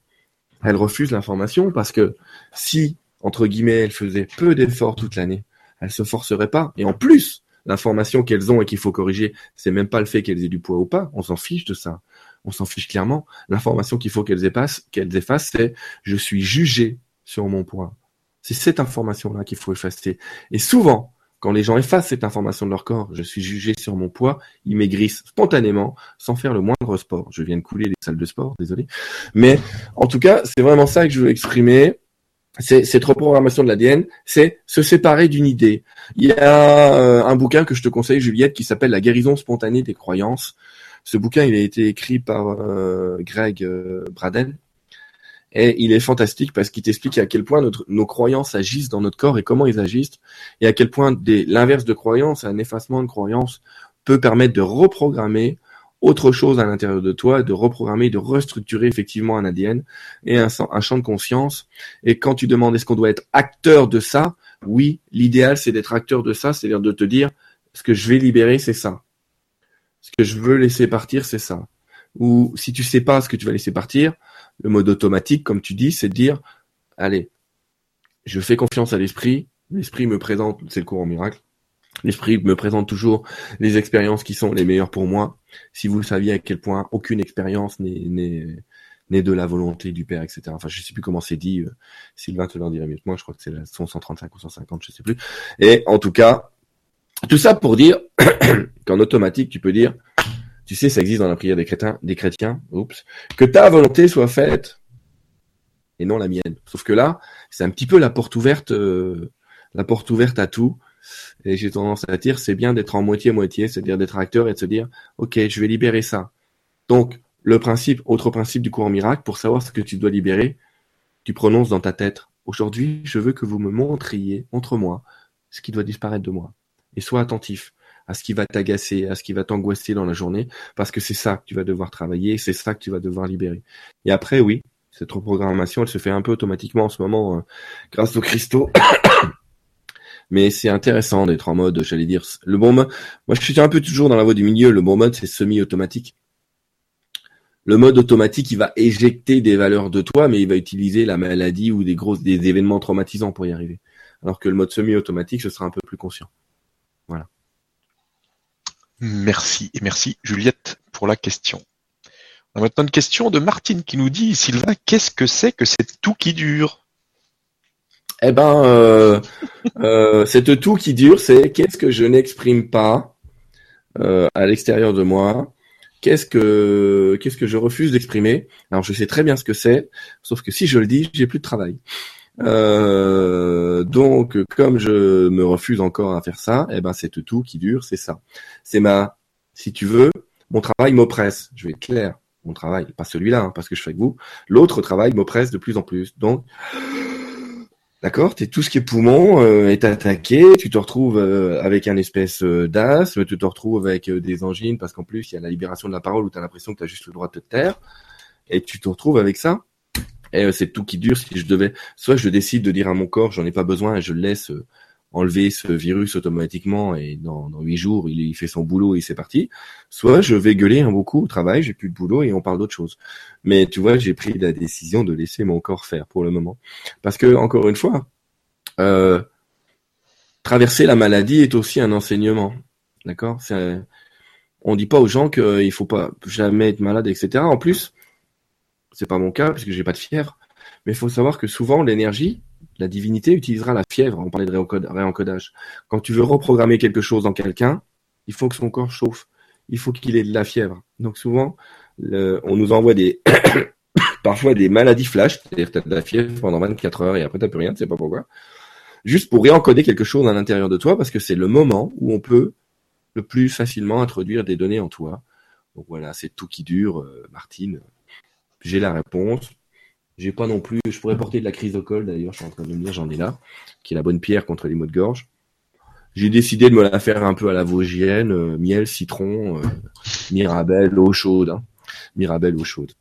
Elles refusent l'information parce que si, entre guillemets, elles faisaient peu d'efforts toute l'année, elles se forceraient pas. Et en plus, l'information qu'elles ont et qu'il faut corriger, c'est même pas le fait qu'elles aient du poids ou pas. On s'en fiche de ça. On s'en fiche clairement. L'information qu'il faut qu'elles effacent, qu'elles effacent, c'est je suis jugé sur mon poids. C'est cette information-là qu'il faut effacer. Et souvent, quand les gens effacent cette information de leur corps, je suis jugé sur mon poids, ils maigrissent spontanément, sans faire le moindre sport. Je viens de couler les salles de sport, désolé. Mais en tout cas, c'est vraiment ça que je veux exprimer cette reprogrammation de l'ADN, c'est se séparer d'une idée. Il y a euh, un bouquin que je te conseille, Juliette, qui s'appelle La guérison spontanée des croyances. Ce bouquin, il a été écrit par euh, Greg euh, Braden. Et il est fantastique parce qu'il t'explique à quel point nos croyances agissent dans notre corps et comment ils agissent, et à quel point l'inverse de croyance, un effacement de croyance, peut permettre de reprogrammer autre chose à l'intérieur de toi, de reprogrammer, de restructurer effectivement un ADN et un, champ de conscience. Et quand tu demandes est-ce qu'on doit être acteur de ça, oui, l'idéal c'est d'être acteur de ça, c'est-à-dire de te dire ce que je vais libérer, c'est ça. Ce que je veux laisser partir, c'est ça. Ou si tu sais pas ce que tu vas laisser partir, le mode automatique, comme tu dis, c'est de dire, allez, je fais confiance à l'esprit, l'esprit me présente, c'est le courant miracle, L'esprit me présente toujours les expériences qui sont les meilleures pour moi. Si vous saviez à quel point aucune expérience n'est de la volonté du Père, etc. Enfin, je sais plus comment c'est dit. Euh, Sylvain te l'en dirait mieux que moi. Je crois que c'est la 135 ou 150, je sais plus. Et en tout cas, tout ça pour dire qu'en automatique, tu peux dire, tu sais, ça existe dans la prière des chrétiens, des chrétiens, oups, que ta volonté soit faite et non la mienne. Sauf que là, c'est un petit peu la porte ouverte, euh, la porte ouverte à tout. Et j'ai tendance à dire, c'est bien d'être en moitié-moitié, c'est-à-dire d'être acteur et de se dire, ok, je vais libérer ça. Donc, le principe, autre principe du courant miracle, pour savoir ce que tu dois libérer, tu prononces dans ta tête, aujourd'hui, je veux que vous me montriez, montre-moi, ce qui doit disparaître de moi. Et sois attentif à ce qui va t'agacer, à ce qui va t'angoisser dans la journée, parce que c'est ça que tu vas devoir travailler, c'est ça que tu vas devoir libérer. Et après, oui, cette reprogrammation, elle se fait un peu automatiquement en ce moment, euh, grâce au cristaux mais c'est intéressant d'être en mode, j'allais dire, le bon mode. Moi, je suis un peu toujours dans la voie du milieu. Le bon mode, c'est semi-automatique. Le mode automatique, il va éjecter des valeurs de toi, mais il va utiliser la maladie ou des grosses, des événements traumatisants pour y arriver. Alors que le mode semi-automatique, ce sera un peu plus conscient. Voilà. Merci et merci Juliette pour la question. On a maintenant une question de Martine qui nous dit Sylvain, qu'est-ce que c'est que c'est tout qui dure eh ben, euh, euh, c'est tout qui dure, c'est qu'est-ce que je n'exprime pas euh, à l'extérieur de moi, qu'est-ce que qu'est-ce que je refuse d'exprimer. Alors je sais très bien ce que c'est, sauf que si je le dis, j'ai plus de travail. Euh, donc comme je me refuse encore à faire ça, eh ben c'est tout qui dure, c'est ça. C'est ma, si tu veux, mon travail m'oppresse. Je vais être clair, mon travail, pas celui-là, hein, parce que je fais avec vous. L'autre travail m'oppresse de plus en plus. Donc D'accord, t'es tout ce qui est poumon euh, est attaqué, tu te retrouves euh, avec un espèce euh, d'asthme, tu te retrouves avec des angines parce qu'en plus il y a la libération de la parole où tu l'impression que tu juste le droit de te taire et tu te retrouves avec ça. Et c'est tout qui dure si je devais soit je décide de dire à mon corps j'en ai pas besoin et je le laisse enlever ce virus automatiquement et dans, huit jours il, fait son boulot et c'est parti. Soit je vais gueuler un beaucoup au travail, j'ai plus de boulot et on parle d'autre chose. Mais tu vois, j'ai pris la décision de laisser mon corps faire pour le moment, parce que encore une fois, euh, traverser la maladie est aussi un enseignement, d'accord? On dit pas aux gens qu'il faut pas jamais être malade, etc. En plus, c'est pas mon cas puisque j'ai pas de fièvre, mais il faut savoir que souvent l'énergie la divinité utilisera la fièvre. On parlait de réencodage. Quand tu veux reprogrammer quelque chose dans quelqu'un, il faut que son corps chauffe. Il faut qu'il ait de la fièvre. Donc souvent, on nous envoie des parfois des maladies flash, c'est-à-dire tu as de la fièvre pendant 24 heures et après tu plus rien, tu sais pas pourquoi. Juste pour réencoder quelque chose à l'intérieur de toi parce que c'est le moment où on peut le plus facilement introduire des données en toi. Voilà, c'est tout qui dure, euh, Martine. J'ai la réponse. J'ai pas non plus. Je pourrais porter de la col d'ailleurs. Je suis en train de me dire, j'en ai là, qui est la bonne pierre contre les maux de gorge. j'ai décidé de me la faire un peu à la vosgienne, euh, miel, citron, euh, mirabelle, eau chaude, hein. mirabelle, eau chaude,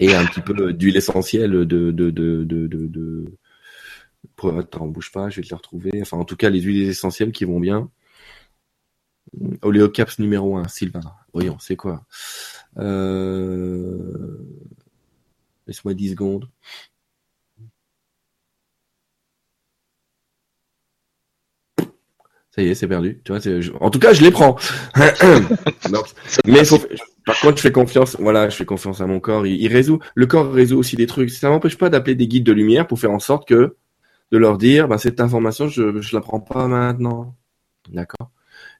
et un petit peu d'huile essentielle de de de de de, de... Attends, bouge pas, je vais te la retrouver. Enfin, en tout cas, les huiles essentielles qui vont bien. Oléocaps numéro 1, Sylvain. Voyons, c'est quoi? Euh... Laisse-moi 10 secondes. Ça y est, c'est perdu. Tu vois, en tout cas, je les prends. mais par contre, je fais confiance. Voilà, je fais confiance à mon corps. Il, résout. Le corps résout aussi des trucs. Ça m'empêche pas d'appeler des guides de lumière pour faire en sorte que de leur dire, bah, cette information, je je la prends pas maintenant. D'accord?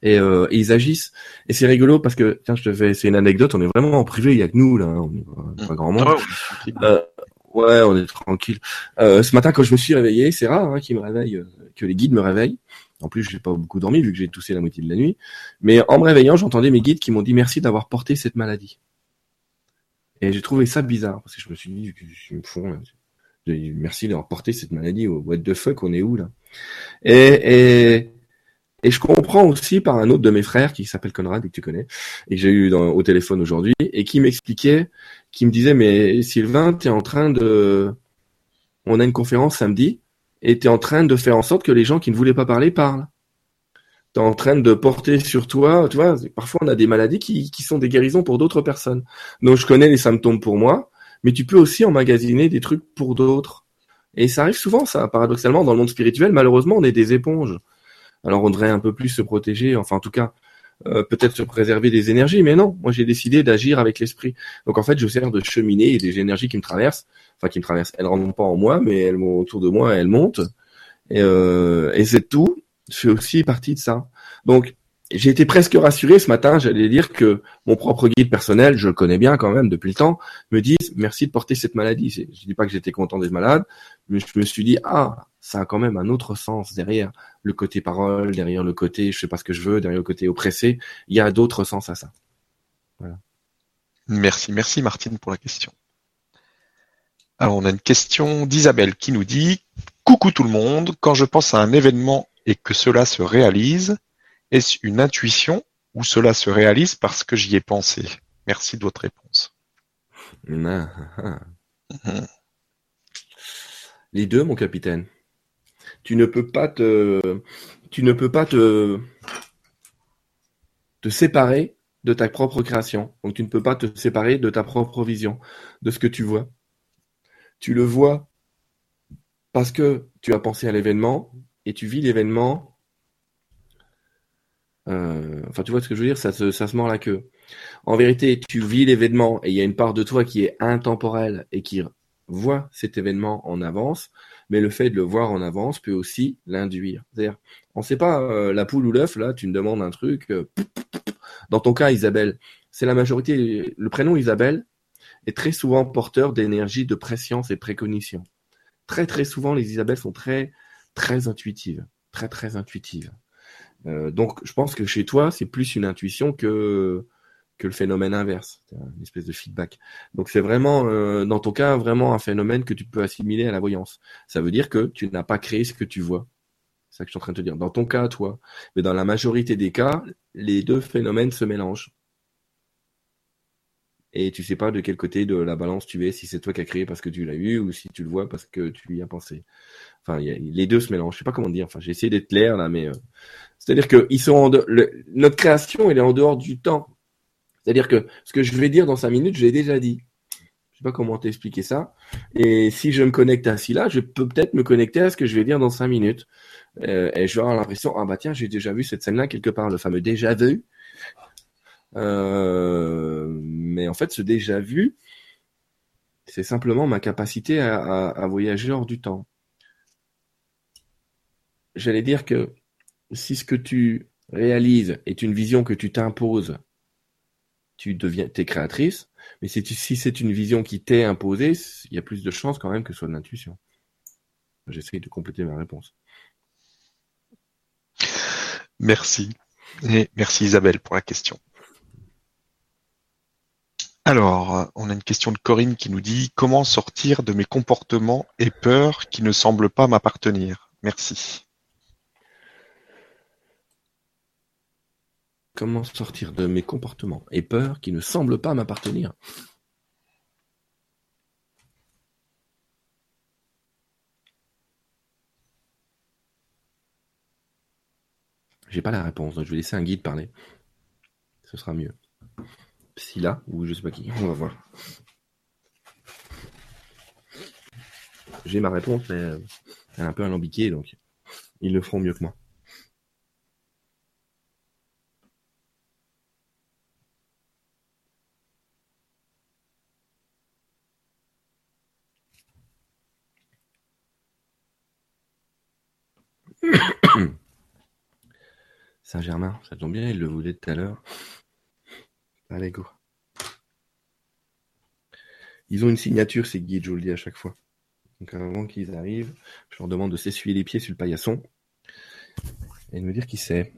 Et, euh, ils agissent. Et c'est rigolo parce que tiens, je te fais, c'est une anecdote. On est vraiment en privé. Il y a que nous là. On est pas, grand monde. Ah euh, ouais, on est tranquille. Euh, ce matin, quand je me suis réveillé, c'est rare hein, qu'ils me réveillent, euh, que les guides me réveillent. En plus, j'ai pas beaucoup dormi vu que j'ai toussé la moitié de la nuit. Mais en me réveillant, j'entendais mes guides qui m'ont dit merci d'avoir porté cette maladie. Et j'ai trouvé ça bizarre parce que je me suis dit, je me font, merci d'avoir porté cette maladie. What the fuck, on est où là? Et, et, et je comprends aussi par un autre de mes frères qui s'appelle Conrad et que tu connais et que j'ai eu au téléphone aujourd'hui et qui m'expliquait, qui me disait mais Sylvain, tu es en train de, on a une conférence samedi et tu es en train de faire en sorte que les gens qui ne voulaient pas parler parlent. Tu en train de porter sur toi, tu vois, parfois on a des maladies qui, qui sont des guérisons pour d'autres personnes. Donc je connais les symptômes pour moi, mais tu peux aussi emmagasiner des trucs pour d'autres. Et ça arrive souvent, ça, paradoxalement, dans le monde spirituel, malheureusement, on est des éponges. Alors on devrait un peu plus se protéger, enfin en tout cas, euh, peut-être se préserver des énergies, mais non, moi j'ai décidé d'agir avec l'esprit. Donc en fait, je sers de cheminée et des énergies qui me traversent, enfin qui me traversent, elles rentrent pas en moi, mais elles autour de moi, elles montent. Et, euh, et c'est tout. Je fais aussi partie de ça. Donc j'ai été presque rassuré ce matin, j'allais dire que mon propre guide personnel, je le connais bien quand même depuis le temps, me dise merci de porter cette maladie. Je dis pas que j'étais content d'être malade, mais je me suis dit ah ça a quand même un autre sens derrière le côté parole, derrière le côté je sais pas ce que je veux, derrière le côté oppressé. Il y a d'autres sens à ça. Voilà. Merci, merci Martine pour la question. Alors on a une question d'Isabelle qui nous dit Coucou tout le monde, quand je pense à un événement et que cela se réalise, est-ce une intuition ou cela se réalise parce que j'y ai pensé? Merci de votre réponse. Ah, ah. Mhm. Les deux, mon capitaine. Tu ne peux pas te, tu ne peux pas te, te séparer de ta propre création. Donc tu ne peux pas te séparer de ta propre vision, de ce que tu vois. Tu le vois parce que tu as pensé à l'événement et tu vis l'événement euh, enfin, tu vois ce que je veux dire ça se, mord la queue. En vérité, tu vis l'événement et il y a une part de toi qui est intemporelle et qui voit cet événement en avance, mais le fait de le voir en avance peut aussi l'induire. On sait pas euh, la poule ou l'œuf, là, tu me demandes un truc. Euh, dans ton cas, Isabelle, c'est la majorité. Le prénom Isabelle est très souvent porteur d'énergie de préscience et précognition. Très très souvent, les Isabelles sont très très intuitives, très très intuitives. Euh, donc, je pense que chez toi, c'est plus une intuition que que le phénomène inverse, une espèce de feedback. Donc, c'est vraiment, euh, dans ton cas, vraiment un phénomène que tu peux assimiler à la voyance. Ça veut dire que tu n'as pas créé ce que tu vois. C'est ça que je suis en train de te dire. Dans ton cas, toi, mais dans la majorité des cas, les deux phénomènes se mélangent. Et tu sais pas de quel côté de la balance tu es, si c'est toi qui as créé parce que tu l'as eu ou si tu le vois parce que tu y as pensé. Enfin, les deux se mélangent. Je sais pas comment dire. Enfin, j'ai essayé d'être clair là, mais euh, c'est-à-dire que ils sont en notre création, elle est en dehors du temps. C'est-à-dire que ce que je vais dire dans cinq minutes, je l'ai déjà dit. Je sais pas comment t'expliquer ça. Et si je me connecte à là, je peux peut-être me connecter à ce que je vais dire dans cinq minutes. Euh, et je vais avoir l'impression, ah bah tiens, j'ai déjà vu cette scène-là quelque part, le fameux déjà vu. Euh, mais en fait, ce déjà vu, c'est simplement ma capacité à, à voyager hors du temps. J'allais dire que si ce que tu réalises est une vision que tu t'imposes, tu deviens, t'es créatrice. Mais si, c'est une vision qui t'est imposée, il y a plus de chances quand même que ce soit de l'intuition. J'essaie de compléter ma réponse. Merci. Et merci Isabelle pour la question. Alors, on a une question de Corinne qui nous dit comment sortir de mes comportements et peurs qui ne semblent pas m'appartenir? Merci. Comment sortir de mes comportements et peurs qui ne semblent pas m'appartenir J'ai pas la réponse, donc je vais laisser un guide parler. Ce sera mieux. Si ou je sais pas qui, on va voir. J'ai ma réponse, mais elle est un peu alambiquée, donc ils le feront mieux que moi. Saint-Germain, ça tombe bien, il le voulait tout à l'heure. Allez, go. Ils ont une signature, ces guides, je vous le dis à chaque fois. Donc avant qu'ils arrivent, je leur demande de s'essuyer les pieds sur le paillasson et de me dire qui c'est.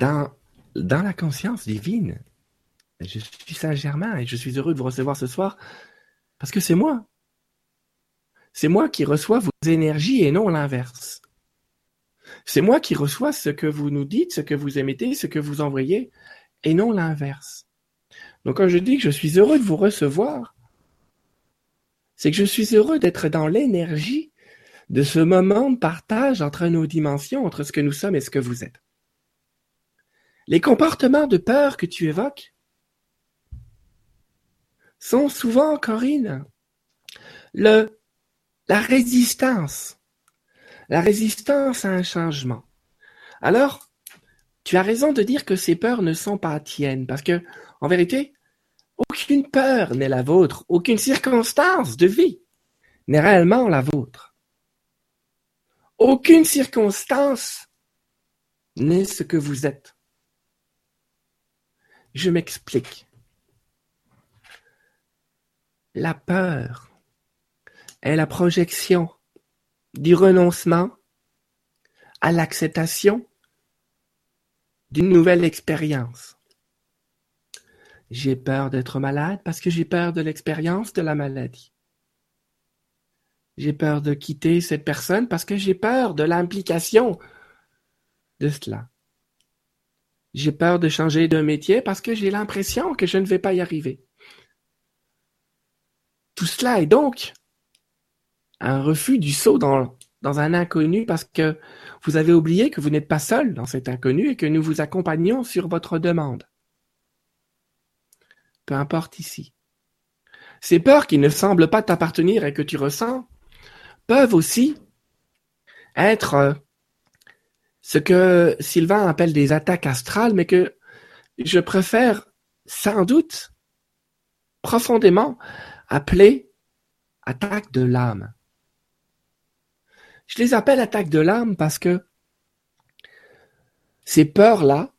dans, dans la conscience divine, je suis Saint-Germain et je suis heureux de vous recevoir ce soir parce que c'est moi. C'est moi qui reçois vos énergies et non l'inverse. C'est moi qui reçois ce que vous nous dites, ce que vous émettez, ce que vous envoyez et non l'inverse. Donc quand je dis que je suis heureux de vous recevoir, c'est que je suis heureux d'être dans l'énergie de ce moment de partage entre nos dimensions, entre ce que nous sommes et ce que vous êtes. Les comportements de peur que tu évoques sont souvent, Corinne, le, la résistance. La résistance à un changement. Alors, tu as raison de dire que ces peurs ne sont pas tiennes, parce que, en vérité, aucune peur n'est la vôtre, aucune circonstance de vie n'est réellement la vôtre. Aucune circonstance n'est ce que vous êtes. Je m'explique. La peur est la projection du renoncement à l'acceptation d'une nouvelle expérience. J'ai peur d'être malade parce que j'ai peur de l'expérience de la maladie. J'ai peur de quitter cette personne parce que j'ai peur de l'implication de cela. J'ai peur de changer de métier parce que j'ai l'impression que je ne vais pas y arriver. Tout cela est donc un refus du saut dans, dans un inconnu parce que vous avez oublié que vous n'êtes pas seul dans cet inconnu et que nous vous accompagnons sur votre demande. Peu importe ici. Ces peurs qui ne semblent pas t'appartenir et que tu ressens peuvent aussi être euh, ce que Sylvain appelle des attaques astrales, mais que je préfère sans doute profondément appeler attaques de l'âme. Je les appelle attaques de l'âme parce que ces peurs-là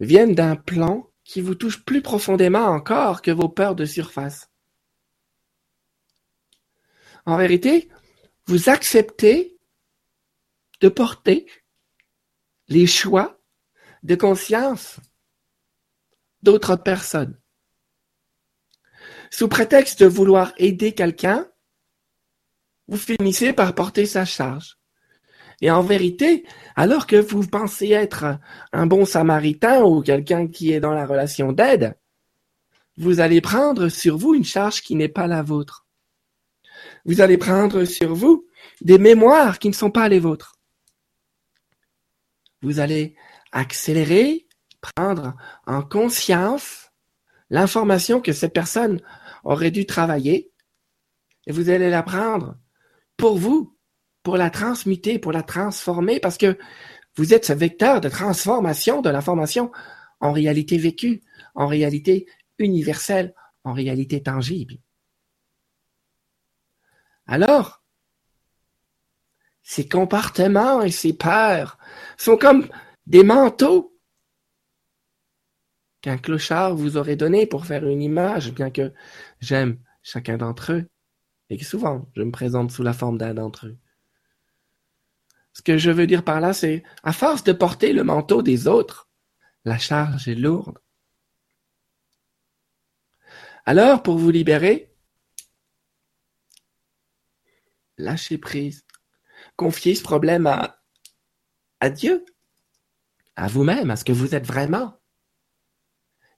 viennent d'un plan qui vous touche plus profondément encore que vos peurs de surface. En vérité, vous acceptez de porter les choix de conscience d'autres personnes. Sous prétexte de vouloir aider quelqu'un, vous finissez par porter sa charge. Et en vérité, alors que vous pensez être un bon samaritain ou quelqu'un qui est dans la relation d'aide, vous allez prendre sur vous une charge qui n'est pas la vôtre. Vous allez prendre sur vous des mémoires qui ne sont pas les vôtres vous allez accélérer, prendre en conscience l'information que cette personne aurait dû travailler et vous allez la prendre pour vous, pour la transmuter, pour la transformer parce que vous êtes ce vecteur de transformation de l'information en réalité vécue, en réalité universelle, en réalité tangible. Alors, ces comportements et ces peurs sont comme des manteaux qu'un clochard vous aurait donné pour faire une image, bien que j'aime chacun d'entre eux et que souvent je me présente sous la forme d'un d'entre eux. Ce que je veux dire par là, c'est à force de porter le manteau des autres, la charge est lourde. Alors, pour vous libérer, lâchez prise. Confiez ce problème à, à Dieu, à vous-même, à ce que vous êtes vraiment.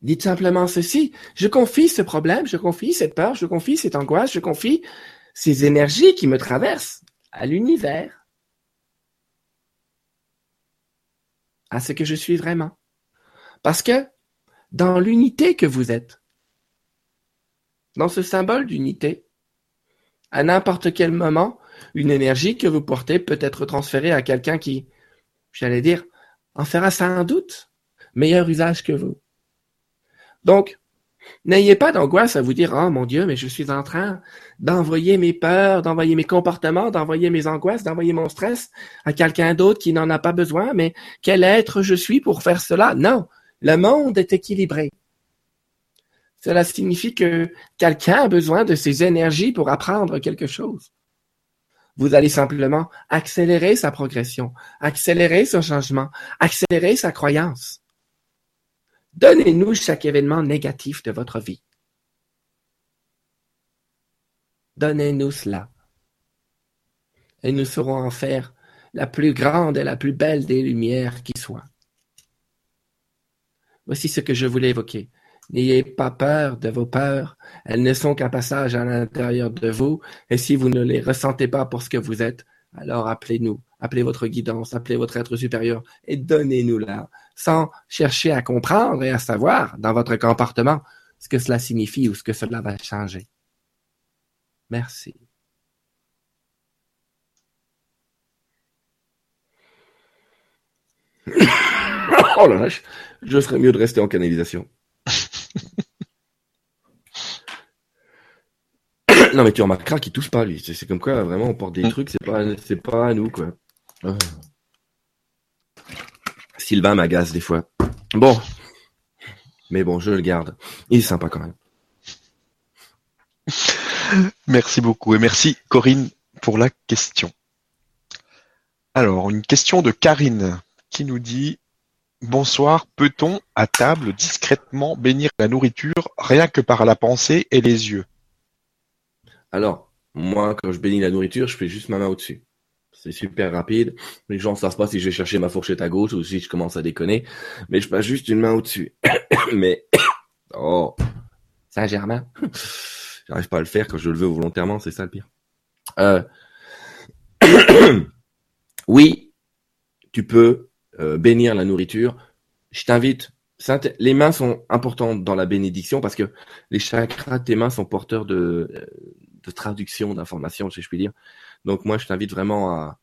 Dites simplement ceci, je confie ce problème, je confie cette peur, je confie cette angoisse, je confie ces énergies qui me traversent à l'univers, à ce que je suis vraiment. Parce que dans l'unité que vous êtes, dans ce symbole d'unité, à n'importe quel moment, une énergie que vous portez peut être transférée à quelqu'un qui, j'allais dire, en fera sans doute meilleur usage que vous. Donc, n'ayez pas d'angoisse à vous dire, oh mon Dieu, mais je suis en train d'envoyer mes peurs, d'envoyer mes comportements, d'envoyer mes angoisses, d'envoyer mon stress à quelqu'un d'autre qui n'en a pas besoin, mais quel être je suis pour faire cela? Non, le monde est équilibré. Cela signifie que quelqu'un a besoin de ces énergies pour apprendre quelque chose. Vous allez simplement accélérer sa progression, accélérer son changement, accélérer sa croyance. Donnez-nous chaque événement négatif de votre vie. Donnez-nous cela. Et nous saurons en faire la plus grande et la plus belle des lumières qui soit. Voici ce que je voulais évoquer. N'ayez pas peur de vos peurs. Elles ne sont qu'un passage à l'intérieur de vous. Et si vous ne les ressentez pas pour ce que vous êtes, alors appelez-nous, appelez votre guidance, appelez votre être supérieur et donnez-nous-la, sans chercher à comprendre et à savoir dans votre comportement ce que cela signifie ou ce que cela va changer. Merci. oh la vache, je serais mieux de rester en canalisation. Non mais tu remarqueras qu'il touche pas lui. C'est comme quoi vraiment on porte des mm. trucs, c'est pas c'est pas à nous quoi. Sylvain m'agace des fois. Bon. Mais bon, je le garde. Il est sympa quand même. Merci beaucoup et merci Corinne pour la question. Alors, une question de Karine qui nous dit Bonsoir, peut-on à table discrètement bénir la nourriture rien que par la pensée et les yeux? Alors, moi, quand je bénis la nourriture, je fais juste ma main au-dessus. C'est super rapide. Les gens ne savent pas si je vais chercher ma fourchette à gauche ou si je commence à déconner. Mais je passe juste une main au-dessus. mais, oh, Saint-Germain. J'arrive pas à le faire quand je le veux volontairement, c'est ça le pire. Euh... oui, tu peux euh, bénir la nourriture. Je t'invite, les mains sont importantes dans la bénédiction parce que les chakras de tes mains sont porteurs de, euh, de traduction d'informations, si je puis dire. Donc moi, je t'invite vraiment à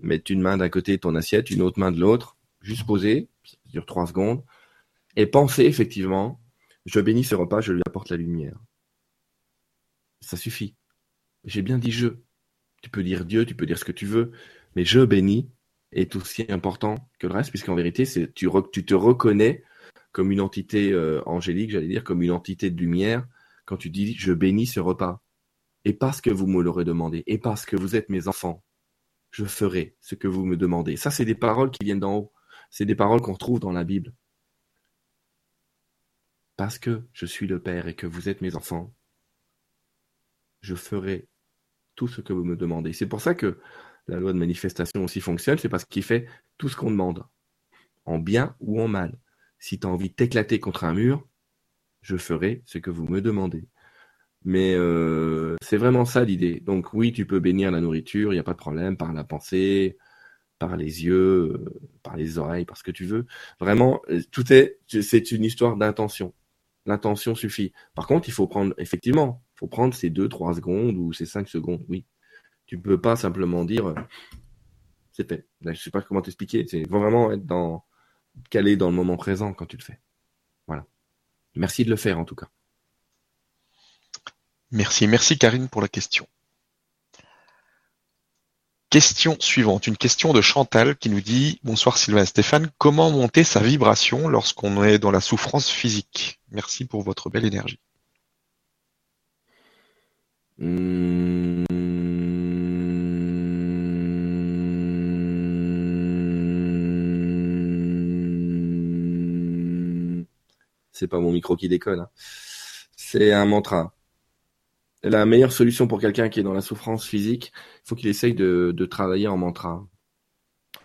mettre une main d'un côté de ton assiette, une autre main de l'autre, juste poser, ça dure trois secondes, et penser effectivement, je bénis ce repas, je lui apporte la lumière. Ça suffit. J'ai bien dit je. Tu peux dire Dieu, tu peux dire ce que tu veux, mais je bénis est aussi important que le reste, puisqu'en vérité, c'est tu, te reconnais comme une entité euh, angélique, j'allais dire, comme une entité de lumière, quand tu dis je bénis ce repas. Et parce que vous me l'aurez demandé, et parce que vous êtes mes enfants, je ferai ce que vous me demandez. Ça, c'est des paroles qui viennent d'en haut. C'est des paroles qu'on retrouve dans la Bible. Parce que je suis le Père et que vous êtes mes enfants, je ferai tout ce que vous me demandez. C'est pour ça que la loi de manifestation aussi fonctionne, c'est parce qu'il fait tout ce qu'on demande, en bien ou en mal. Si tu as envie de t'éclater contre un mur, je ferai ce que vous me demandez. Mais euh, c'est vraiment ça l'idée. Donc oui, tu peux bénir la nourriture, il n'y a pas de problème, par la pensée, par les yeux, euh, par les oreilles, par ce que tu veux. Vraiment, euh, tout est, c'est une histoire d'intention. L'intention suffit. Par contre, il faut prendre, effectivement, il faut prendre ces deux, trois secondes ou ces cinq secondes, oui. Tu peux pas simplement dire c'est fait. Je sais pas comment t'expliquer. C'est vraiment être dans calé dans le moment présent quand tu le fais. Voilà. Merci de le faire en tout cas. Merci, merci Karine pour la question. Question suivante, une question de Chantal qui nous dit Bonsoir Sylvain et Stéphane, comment monter sa vibration lorsqu'on est dans la souffrance physique? Merci pour votre belle énergie. Mmh C'est pas mon micro qui déconne. hein. C'est un mantra. La meilleure solution pour quelqu'un qui est dans la souffrance physique, il faut qu'il essaye de, travailler en mantra.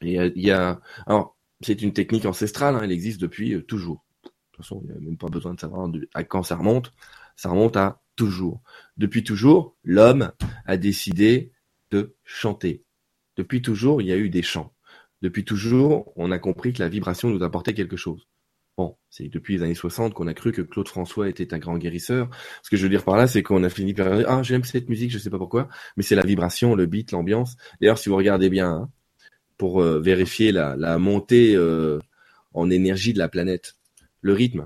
Et il y a, il y a- alors, c'est une technique ancestrale, hein, elle existe depuis euh, toujours. De toute façon, il n'y a même pas besoin de savoir à quand ça remonte. Ça remonte à toujours. Depuis toujours, l'homme a décidé de chanter. Depuis toujours, il y a eu des chants. Depuis toujours, on a compris que la vibration nous apportait quelque chose. C'est depuis les années 60 qu'on a cru que Claude François était un grand guérisseur. Ce que je veux dire par là, c'est qu'on a fini par dire, ah, j'aime cette musique, je sais pas pourquoi, mais c'est la vibration, le beat, l'ambiance. D'ailleurs, si vous regardez bien, hein, pour euh, vérifier la, la montée euh, en énergie de la planète, le rythme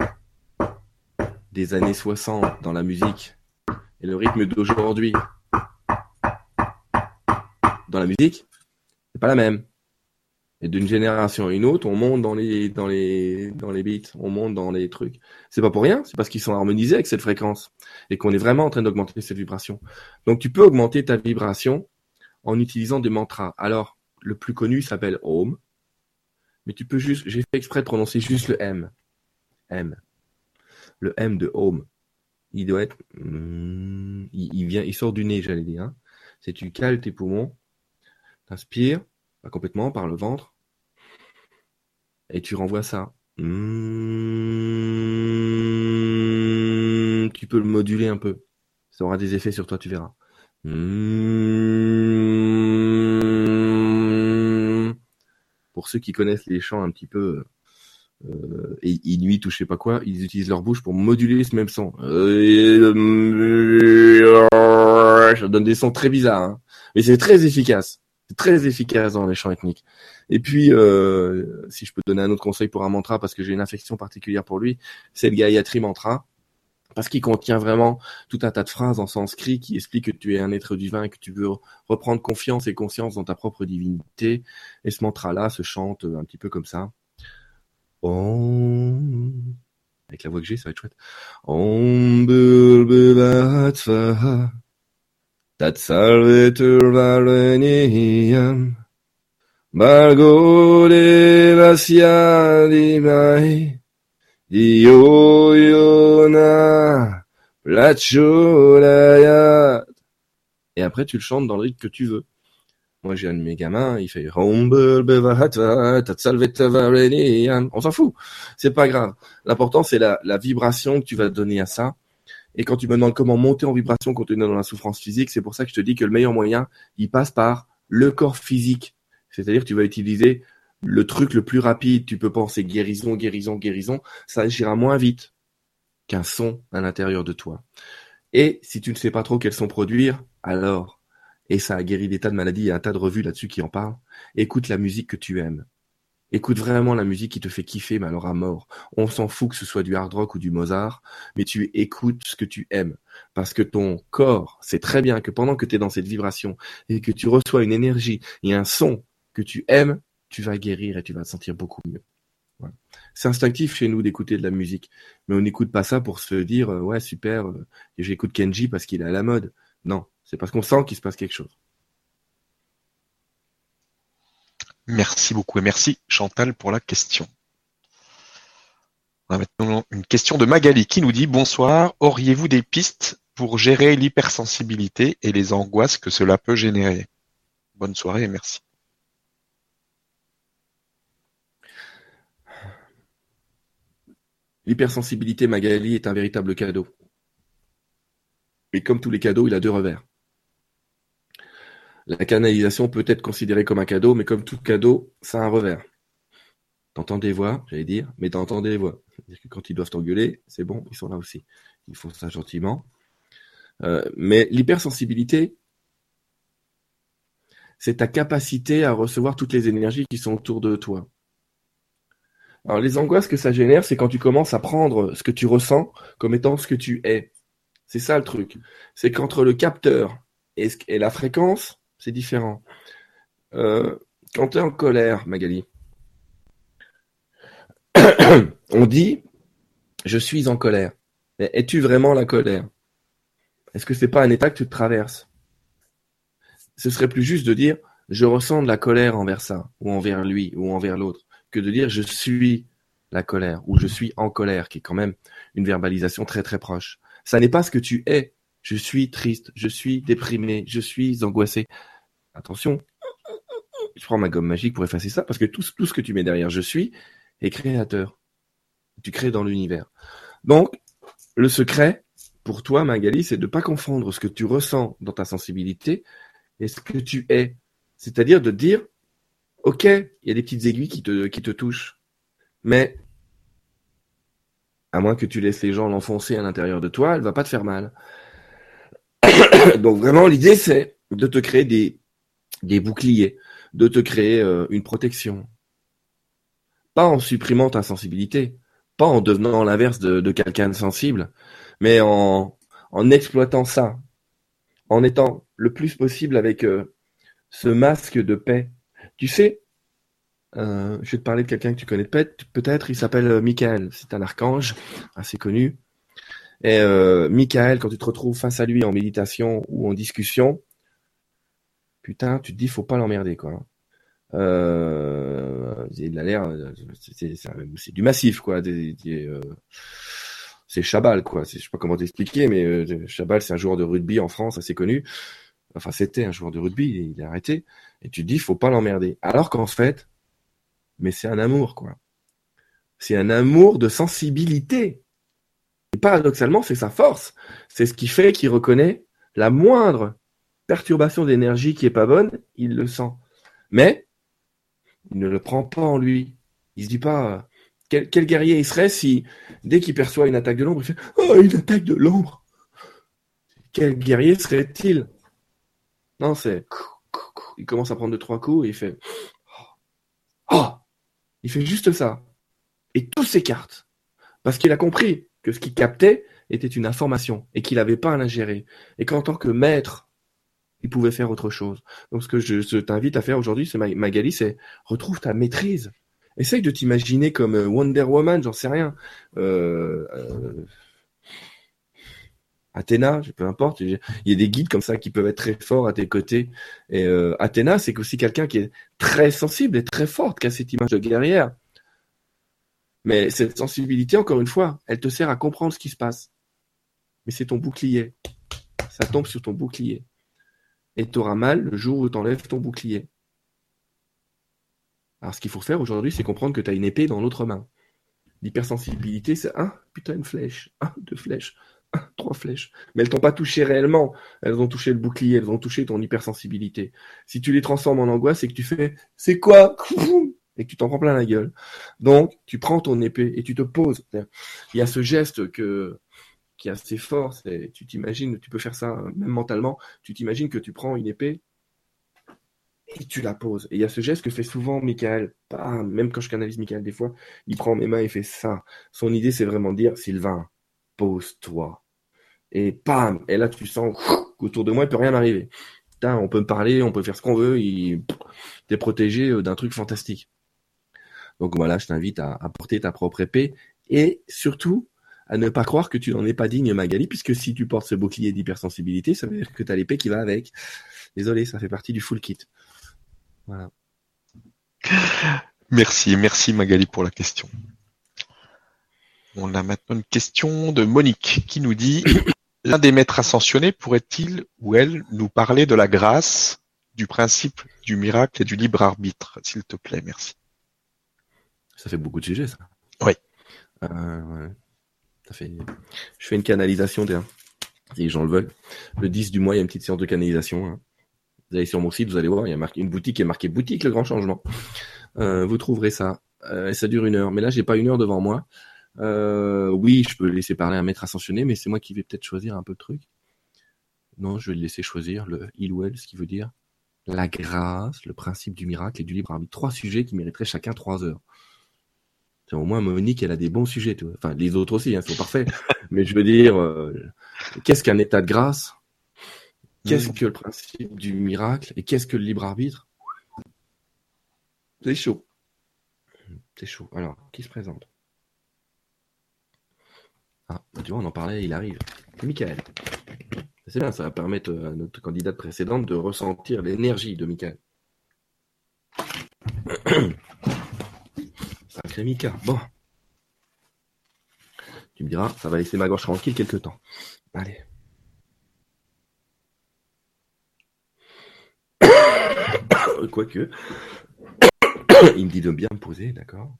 des années 60 dans la musique et le rythme d'aujourd'hui dans la musique, c'est pas la même. D'une génération à une autre, on monte dans les dans les dans les beats, on monte dans les trucs. C'est pas pour rien, c'est parce qu'ils sont harmonisés avec cette fréquence et qu'on est vraiment en train d'augmenter cette vibration. Donc tu peux augmenter ta vibration en utilisant des mantras. Alors, le plus connu s'appelle Om, mais tu peux juste, j'ai fait exprès de prononcer juste le M. M. Le M de Om. Il doit être, mm, il, il vient, il sort du nez, j'allais dire. hein. C'est tu cales tes poumons, t'inspires, pas complètement par le ventre, et tu renvoies ça. Mm, tu peux le moduler un peu. Ça aura des effets sur toi, tu verras. Mm. Pour ceux qui connaissent les chants un petit peu euh, et inuit ou je sais pas quoi, ils utilisent leur bouche pour moduler ce même son. Ça donne des sons très bizarres, hein. mais c'est très efficace. Très efficace dans les chants ethniques. Et puis, euh, si je peux donner un autre conseil pour un mantra, parce que j'ai une affection particulière pour lui, c'est le Gayatri Mantra, parce qu'il contient vraiment tout un tas de phrases en sanskrit qui expliquent que tu es un être divin et que tu veux reprendre confiance et conscience dans ta propre divinité. Et ce mantra-là se chante un petit peu comme ça. Om. Avec la voix que j'ai, ça va être chouette. Om. Tatsalvetur Vareniyam. Bargo Devasya Dimai. Yo Yona. Placholayat. Et après, tu le chantes dans le rythme que tu veux. Moi, j'ai un de mes gamins, il fait. On s'en fout. C'est pas grave. L'important, c'est la, la vibration que tu vas donner à ça. Et quand tu me demandes comment monter en vibration quand tu es dans la souffrance physique, c'est pour ça que je te dis que le meilleur moyen, il passe par le corps physique. C'est-à-dire tu vas utiliser le truc le plus rapide. Tu peux penser guérison, guérison, guérison. Ça agira moins vite qu'un son à l'intérieur de toi. Et si tu ne sais pas trop quel son produire, alors, et ça a guéri des tas de maladies, il y a un tas de revues là-dessus qui en parlent, écoute la musique que tu aimes. Écoute vraiment la musique qui te fait kiffer, mais alors à mort. On s'en fout que ce soit du hard rock ou du Mozart, mais tu écoutes ce que tu aimes. Parce que ton corps sait très bien que pendant que tu es dans cette vibration et que tu reçois une énergie et un son que tu aimes, tu vas guérir et tu vas te sentir beaucoup mieux. C'est instinctif chez nous d'écouter de la musique, mais on n'écoute pas ça pour se dire euh, ouais super, euh, j'écoute Kenji parce qu'il est à la mode. Non, c'est parce qu'on sent qu'il se passe quelque chose. Merci beaucoup et merci Chantal pour la question. On a maintenant une question de Magali qui nous dit Bonsoir, auriez-vous des pistes pour gérer l'hypersensibilité et les angoisses que cela peut générer? Bonne soirée et merci. L'hypersensibilité Magali est un véritable cadeau. Et comme tous les cadeaux, il a deux revers. La canalisation peut être considérée comme un cadeau, mais comme tout cadeau, ça a un revers. T'entends des voix, j'allais dire, mais t'entends des voix. C'est-à-dire que quand ils doivent t'engueuler, c'est bon, ils sont là aussi. Ils font ça gentiment. Euh, mais l'hypersensibilité, c'est ta capacité à recevoir toutes les énergies qui sont autour de toi. Alors les angoisses que ça génère, c'est quand tu commences à prendre ce que tu ressens comme étant ce que tu es. C'est ça le truc. C'est qu'entre le capteur et, la fréquence, c'est différent. Euh, quand tu es en colère, Magali, on dit je suis en colère. Mais es-tu vraiment la colère? Est-ce que c'est pas un état que tu traverses? Ce serait plus juste de dire je ressens de la colère envers ça, ou envers lui, ou envers l'autre, que de dire je suis la colère, ou je suis en colère, qui est quand même une verbalisation très très proche. Ça n'est pas ce que tu es. Je suis triste, je suis déprimé, je suis angoissé. Attention, je prends ma gomme magique pour effacer ça, parce que tout, ce que tu mets derrière je suis est créateur. Tu crées dans l'univers. Donc, le secret, pour toi, Magali, c'est de ne pas confondre ce que tu ressens dans ta sensibilité et ce que tu es. C'est-à-dire de dire, OK, il y a des petites aiguilles qui te, touchent, mais à moins que tu laisses les gens l'enfoncer à l'intérieur de toi, elle va pas te faire mal. Donc vraiment, l'idée, c'est de te créer des, boucliers, de te créer euh, une protection. Pas en supprimant ta sensibilité, pas en devenant l'inverse de, quelqu'un de sensible, mais en, en exploitant ça, en étant le plus possible avec euh, ce masque de paix. Tu sais, euh, je vais te parler de quelqu'un que tu connais peut-être, il s'appelle Michael, c'est un archange assez connu. Et euh, Michael, quand tu te retrouves face à lui en méditation ou en discussion, putain, tu te dis, faut pas l'emmerder, quoi. Euh, il a l'air, c'est du massif, quoi. Euh, c'est Chabal, quoi. Je sais pas comment t'expliquer, mais Chabal, c'est un joueur de rugby en France assez connu. Enfin, c'était un joueur de rugby, il est arrêté. Et tu te dis, faut pas l'emmerder. Alors qu'en fait, mais c'est un amour, quoi. C'est un amour de sensibilité. Et paradoxalement, c'est sa force. C'est ce qui fait qu'il reconnaît la moindre perturbation d'énergie qui est pas bonne, il le sent. Mais il ne le prend pas en lui. Il se dit pas quel, quel guerrier il serait si dès qu'il perçoit une attaque de l'ombre, il fait Oh, une attaque de l'ombre. Quel guerrier serait-il? Non, c'est il commence à prendre deux trois coups et il fait Oh, il fait juste ça. Et tout s'écarte. Parce qu'il a compris que ce qu'il captait était une information et qu'il n'avait pas à l'ingérer. Et qu'en tant que maître, il pouvait faire autre chose. Donc ce que je, t'invite à faire aujourd'hui, c'est Magali, c'est retrouve ta maîtrise. Essaye de t'imaginer comme euh, Wonder Woman, j'en sais rien. Euh, euh, Athéna, peu importe. Il y a des guides comme ça qui peuvent être très forts à tes côtés. Et euh, Athéna, c'est aussi quelqu'un qui est très sensible et très forte, qui a cette image de guerrière. Mais cette sensibilité, encore une fois, elle te sert à comprendre ce qui se passe. Mais c'est ton bouclier. Ça tombe sur ton bouclier. Et tu auras mal le jour où tu enlèves ton bouclier. Alors ce qu'il faut faire aujourd'hui, c'est comprendre que tu as une épée dans l'autre main. L'hypersensibilité, c'est un putain une flèche, un, deux flèches. trois flèches. Mais elles t'ont pas touché réellement. Elles ont touché le bouclier, elles ont touché ton hypersensibilité. Si tu les transformes en angoisse, c'est que tu fais, c'est quoi? Et que tu t'en prends plein la gueule. Donc, tu prends ton épée et tu te poses. Il y a ce geste que, qui est assez fort. Tu t'imagines, tu peux faire ça même mentalement. Tu t'imagines que tu prends une épée et tu la poses. Et il y a ce geste que fait souvent Michael. même quand je canalise Michael des fois, il prend mes mains et fait ça. Son idée, c'est vraiment de dire, Sylvain, pose-toi et pam Et là, tu sens qu'autour de moi, il peut rien m'arriver. On peut me parler, on peut faire ce qu'on veut, il... t'es protégé euh, d'un truc fantastique. Donc voilà, je t'invite à, porter ta propre épée et surtout à ne pas croire que tu n'en es pas digne, Magali, puisque si tu portes ce bouclier d'hypersensibilité, ça veut dire que tu as l'épée qui va avec. Désolé, ça fait partie du full kit. Voilà. Merci, merci Magali pour la question. On a maintenant une question de Monique qui nous dit L'un des maîtres ascensionnés pourrait-il ou elle nous parler de la grâce, du principe du miracle et du libre arbitre, s'il te plaît, merci. Ça fait beaucoup de sujets, ça. Oui. Euh, ça fait... Je fais une canalisation, si les gens le veulent. Le 10 du mois, il y a une petite séance de canalisation. Hein. Vous allez sur mon site, vous allez voir, il y a marqué une boutique qui est marquée boutique le grand changement. Euh, vous trouverez ça. Euh, et ça dure une heure. Mais là, j'ai pas une heure devant moi. Oui, je peux laisser parler un maître ascensionné, mais c'est moi qui vais peut-être choisir un peu le truc. Non, je vais le laisser choisir le il ou elle, ce qui veut dire la grâce, le principe du miracle et du libre arbitre. Trois sujets qui mériteraient chacun trois heures. Au moins, Monique, elle a des bons sujets. Enfin, les autres aussi, hein, sont parfaits. mais je veux dire, euh, qu'est-ce qu'un état de grâce? Qu'est-ce que le principe du miracle? Et qu'est-ce que le libre arbitre? C'est chaud. C'est chaud. Alors, qui se présente? Ah, tu vois, on en parlait, il arrive. C'est Michael. C'est bien, ça va permettre à notre candidate précédente de ressentir l'énergie de Michael. Crémica. Bon. Tu me diras, ça va laisser ma gorge tranquille quelques temps. Allez. Quoique, il me dit de bien me poser, d'accord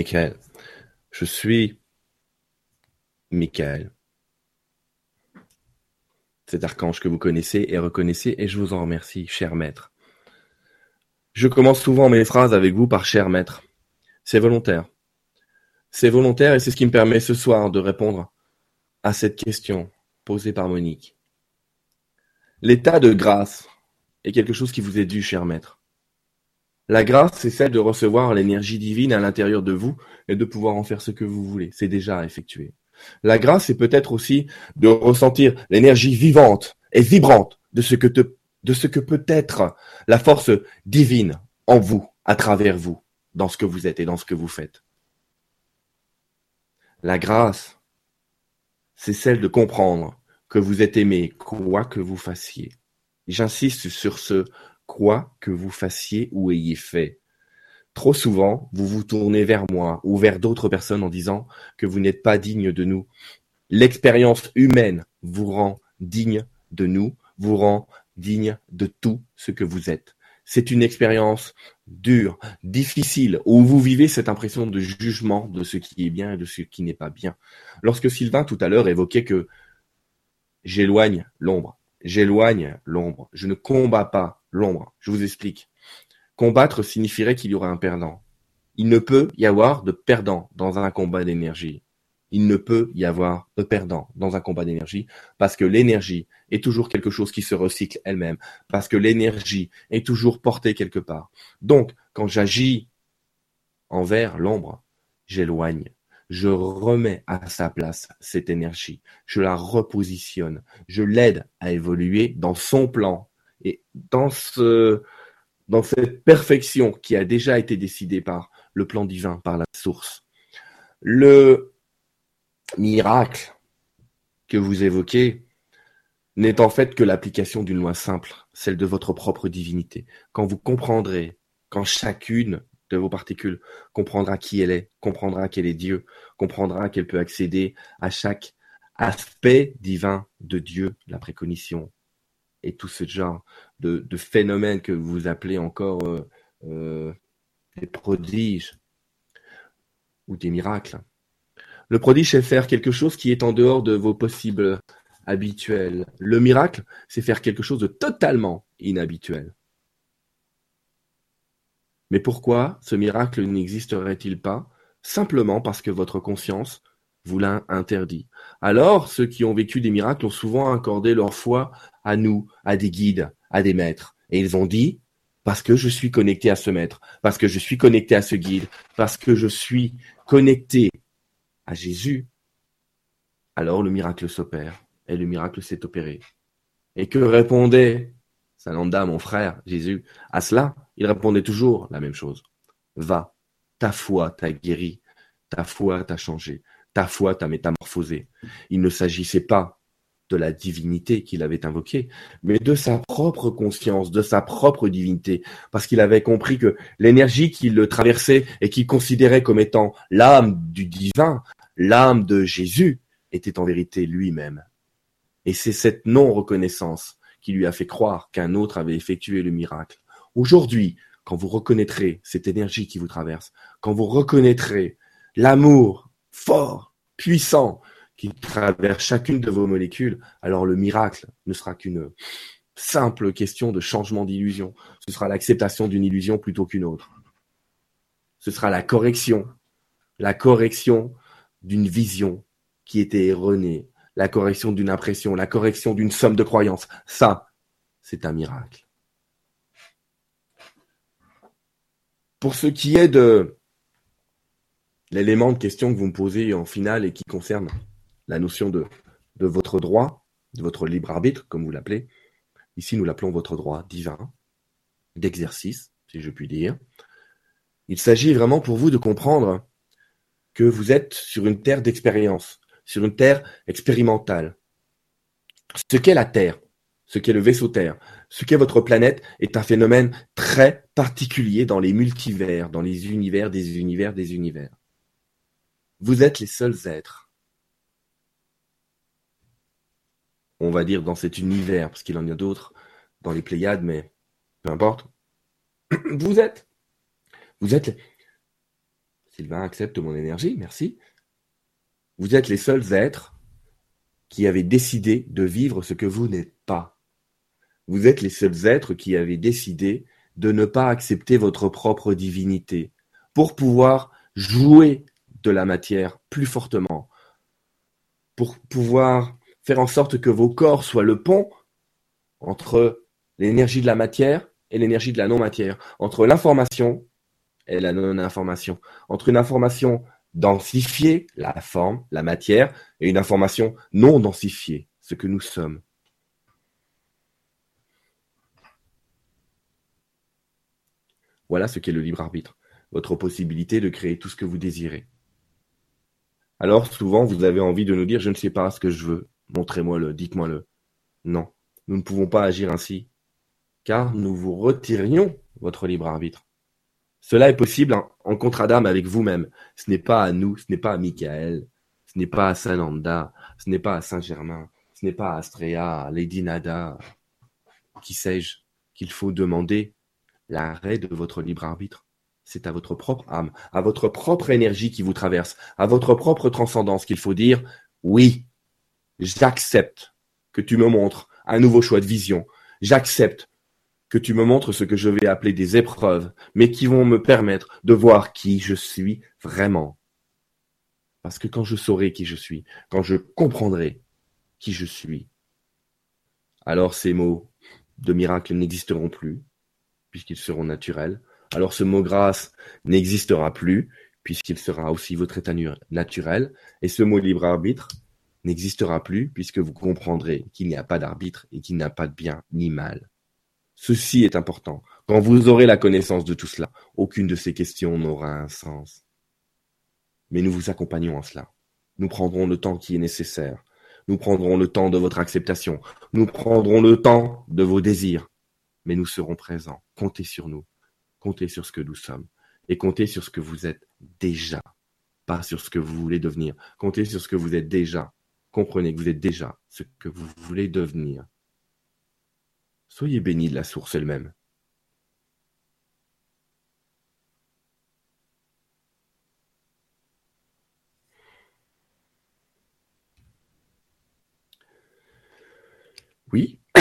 Michael. Je suis Michael. Cet archange que vous connaissez et reconnaissez, et je vous en remercie, cher maître. Je commence souvent mes phrases avec vous par cher maître. C'est volontaire. C'est volontaire et c'est ce qui me permet ce soir de répondre à cette question posée par Monique. L'état de grâce est quelque chose qui vous est dû, cher maître. La grâce, c'est celle de recevoir l'énergie divine à l'intérieur de vous et de pouvoir en faire ce que vous voulez. C'est déjà effectué. La grâce, c'est peut-être aussi de ressentir l'énergie vivante et vibrante de ce que de ce que peut être la force divine en vous, à travers vous, dans ce que vous êtes et dans ce que vous faites. La grâce, c'est celle de comprendre que vous êtes aimé, quoi que vous fassiez. J'insiste sur ce quoi que vous fassiez ou ayez fait. Trop souvent, vous vous tournez vers moi ou vers d'autres personnes en disant que vous n'êtes pas digne de nous. L'expérience humaine vous rend digne de nous, vous rend digne de tout ce que vous êtes. C'est une expérience dure, difficile, où vous vivez cette impression de jugement de ce qui est bien et de ce qui n'est pas bien. Lorsque Sylvain tout à l'heure évoquait que j'éloigne l'ombre, j'éloigne l'ombre, je ne combats pas l'ombre. Je vous explique. Combattre signifierait qu'il y aurait un perdant. Il ne peut y avoir de perdant dans un combat d'énergie. Il ne peut y avoir de perdant dans un combat d'énergie parce que l'énergie est toujours quelque chose qui se recycle elle-même, parce que l'énergie est toujours portée quelque part. Donc, quand j'agis envers l'ombre, j'éloigne. Je remets à sa place cette énergie. Je la repositionne. Je l'aide à évoluer dans son plan et dans ce, dans cette perfection qui a déjà été décidée par le plan divin, par la source, le miracle que vous évoquez n'est en fait que l'application d'une loi simple, celle de votre propre divinité. Quand vous comprendrez, quand chacune de vos particules comprendra qui elle est, comprendra qu'elle est Dieu, comprendra qu'elle peut accéder à chaque aspect divin de Dieu, la précognition, et tout ce genre de, phénomènes que vous appelez encore euh, euh, des prodiges ou des miracles. Le prodige, c'est faire quelque chose qui est en dehors de vos possibles habituels. Le miracle, c'est faire quelque chose de totalement inhabituel. Mais pourquoi ce miracle n'existerait-il pas Simplement parce que votre conscience vous l'a interdit? Alors, ceux qui ont vécu des miracles ont souvent accordé leur foi à nous, à des guides, à des maîtres. Et ils ont dit, parce que je suis connecté à ce maître, parce que je suis connecté à ce guide, parce que je suis connecté à Jésus, alors le miracle s'opère. Et le miracle s'est opéré. Et que répondait Sananda, mon frère, Jésus, à cela? Il répondait toujours la même chose. Va, ta foi t'a guéri, ta foi t'a changé, ta foi t'a métamorphosé. Il ne s'agissait pas de la divinité qu'il avait invoquée, mais de sa propre conscience, de sa propre divinité, parce qu'il avait compris que l'énergie qui le traversait et qu'il considérait comme étant l'âme du divin, l'âme de Jésus, était en vérité lui-même. Et c'est cette non-reconnaissance qui lui a fait croire qu'un autre avait effectué le miracle. Aujourd'hui, quand vous reconnaîtrez cette énergie qui vous traverse, quand vous reconnaîtrez l'amour fort, puissant, qui traverse chacune de vos molécules, alors le miracle ne sera qu'une simple question de changement d'illusion. Ce sera l'acceptation d'une illusion plutôt qu'une autre. Ce sera la correction, la correction d'une vision qui était erronée, la correction d'une impression, la correction d'une somme de croyances. Ça, c'est un miracle. Pour ce qui est de l'élément de question que vous me posez en finale et qui concerne la notion de, votre droit, de votre libre arbitre, comme vous l'appelez. Ici, nous l'appelons votre droit divin, d'exercice, si je puis dire. Il s'agit vraiment pour vous de comprendre que vous êtes sur une terre d'expérience, sur une terre expérimentale. Ce qu'est la Terre, ce qu'est le vaisseau Terre, ce qu'est votre planète est un phénomène très particulier dans les multivers, dans les univers des univers des univers. Vous êtes les seuls êtres. On va dire dans cet univers, parce qu'il en a d'autres dans les Pléiades, mais peu importe. Vous êtes. Vous êtes. Sylvain accepte mon énergie, merci. Vous êtes les seuls êtres qui avez décidé de vivre ce que vous n'êtes pas. Vous êtes les seuls êtres qui avez décidé de ne pas accepter votre propre divinité pour pouvoir jouer de la matière plus fortement, pour pouvoir faire en sorte que vos corps soient le pont entre l'énergie de la matière et l'énergie de la non-matière, entre l'information et la non-information, entre une information densifiée, la forme, la matière, et une information non densifiée, ce que nous sommes. Voilà ce qu'est le libre arbitre, votre possibilité de créer tout ce que vous désirez. Alors souvent, vous avez envie de nous dire, je ne sais pas ce que je veux, montrez-moi-le, dites-moi-le. Non, nous ne pouvons pas agir ainsi, car nous vous retirions votre libre arbitre. Cela est possible en, en contre-Adam avec vous-même. Ce n'est pas à nous, ce n'est pas à Michael, ce n'est pas à Sananda, ce n'est pas à Saint-Germain, ce n'est pas à Astrea, à Lady Nada, qui sais-je, qu'il faut demander l'arrêt de votre libre arbitre? C'est à votre propre âme, à votre propre énergie qui vous traverse, à votre propre transcendance qu'il faut dire oui, j'accepte que tu me montres un nouveau choix de vision. J'accepte que tu me montres ce que je vais appeler des épreuves, mais qui vont me permettre de voir qui je suis vraiment. Parce que quand je saurai qui je suis, quand je comprendrai qui je suis, alors ces mots de miracle n'existeront plus, puisqu'ils seront naturels. Alors ce mot grâce n'existera plus, puisqu'il sera aussi votre état naturel. Et ce mot libre arbitre n'existera plus, puisque vous comprendrez qu'il n'y a pas d'arbitre et qu'il n'y a pas de bien ni mal. Ceci est important. Quand vous aurez la connaissance de tout cela, aucune de ces questions n'aura un sens. Mais nous vous accompagnons en cela. Nous prendrons le temps qui est nécessaire. Nous prendrons le temps de votre acceptation. Nous prendrons le temps de vos désirs mais nous serons présents. Comptez sur nous. Comptez sur ce que nous sommes. Et comptez sur ce que vous êtes déjà. Pas sur ce que vous voulez devenir. Comptez sur ce que vous êtes déjà. Comprenez que vous êtes déjà ce que vous voulez devenir. Soyez bénis de la source elle-même. Oui.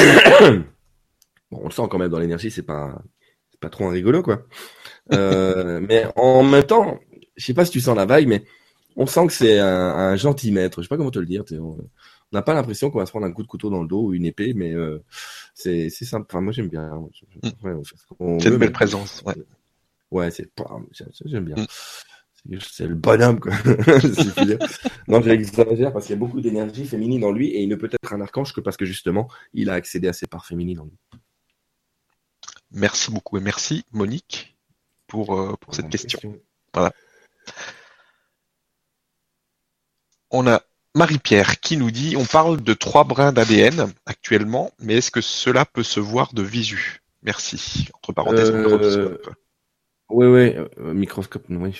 On le sent quand même dans l'énergie, c'est pas, pas trop un rigolo, quoi. Euh, mais en même temps, je sais pas si tu sens la vague, mais on sent que c'est un, un, gentil maître. Je sais pas comment te le dire. On n'a pas l'impression qu'on va se prendre un coup de couteau dans le dos ou une épée, mais euh, c'est, simple. Enfin, moi, j'aime bien. Ouais, c'est une belle présence. Ouais, ouais c'est j'aime bien. Mm. C'est le bonhomme, quoi. non, j'exagère parce qu'il y a beaucoup d'énergie féminine en lui et il ne peut être un archange que parce que justement, il a accédé à ses parts féminines en lui. Merci beaucoup et merci Monique pour, euh, pour cette question. Voilà. On a Marie-Pierre qui nous dit on parle de trois brins d'ADN actuellement, mais est-ce que cela peut se voir de visu? Merci. Entre parenthèses, euh... microscope. Oui, oui, euh, microscope, oui.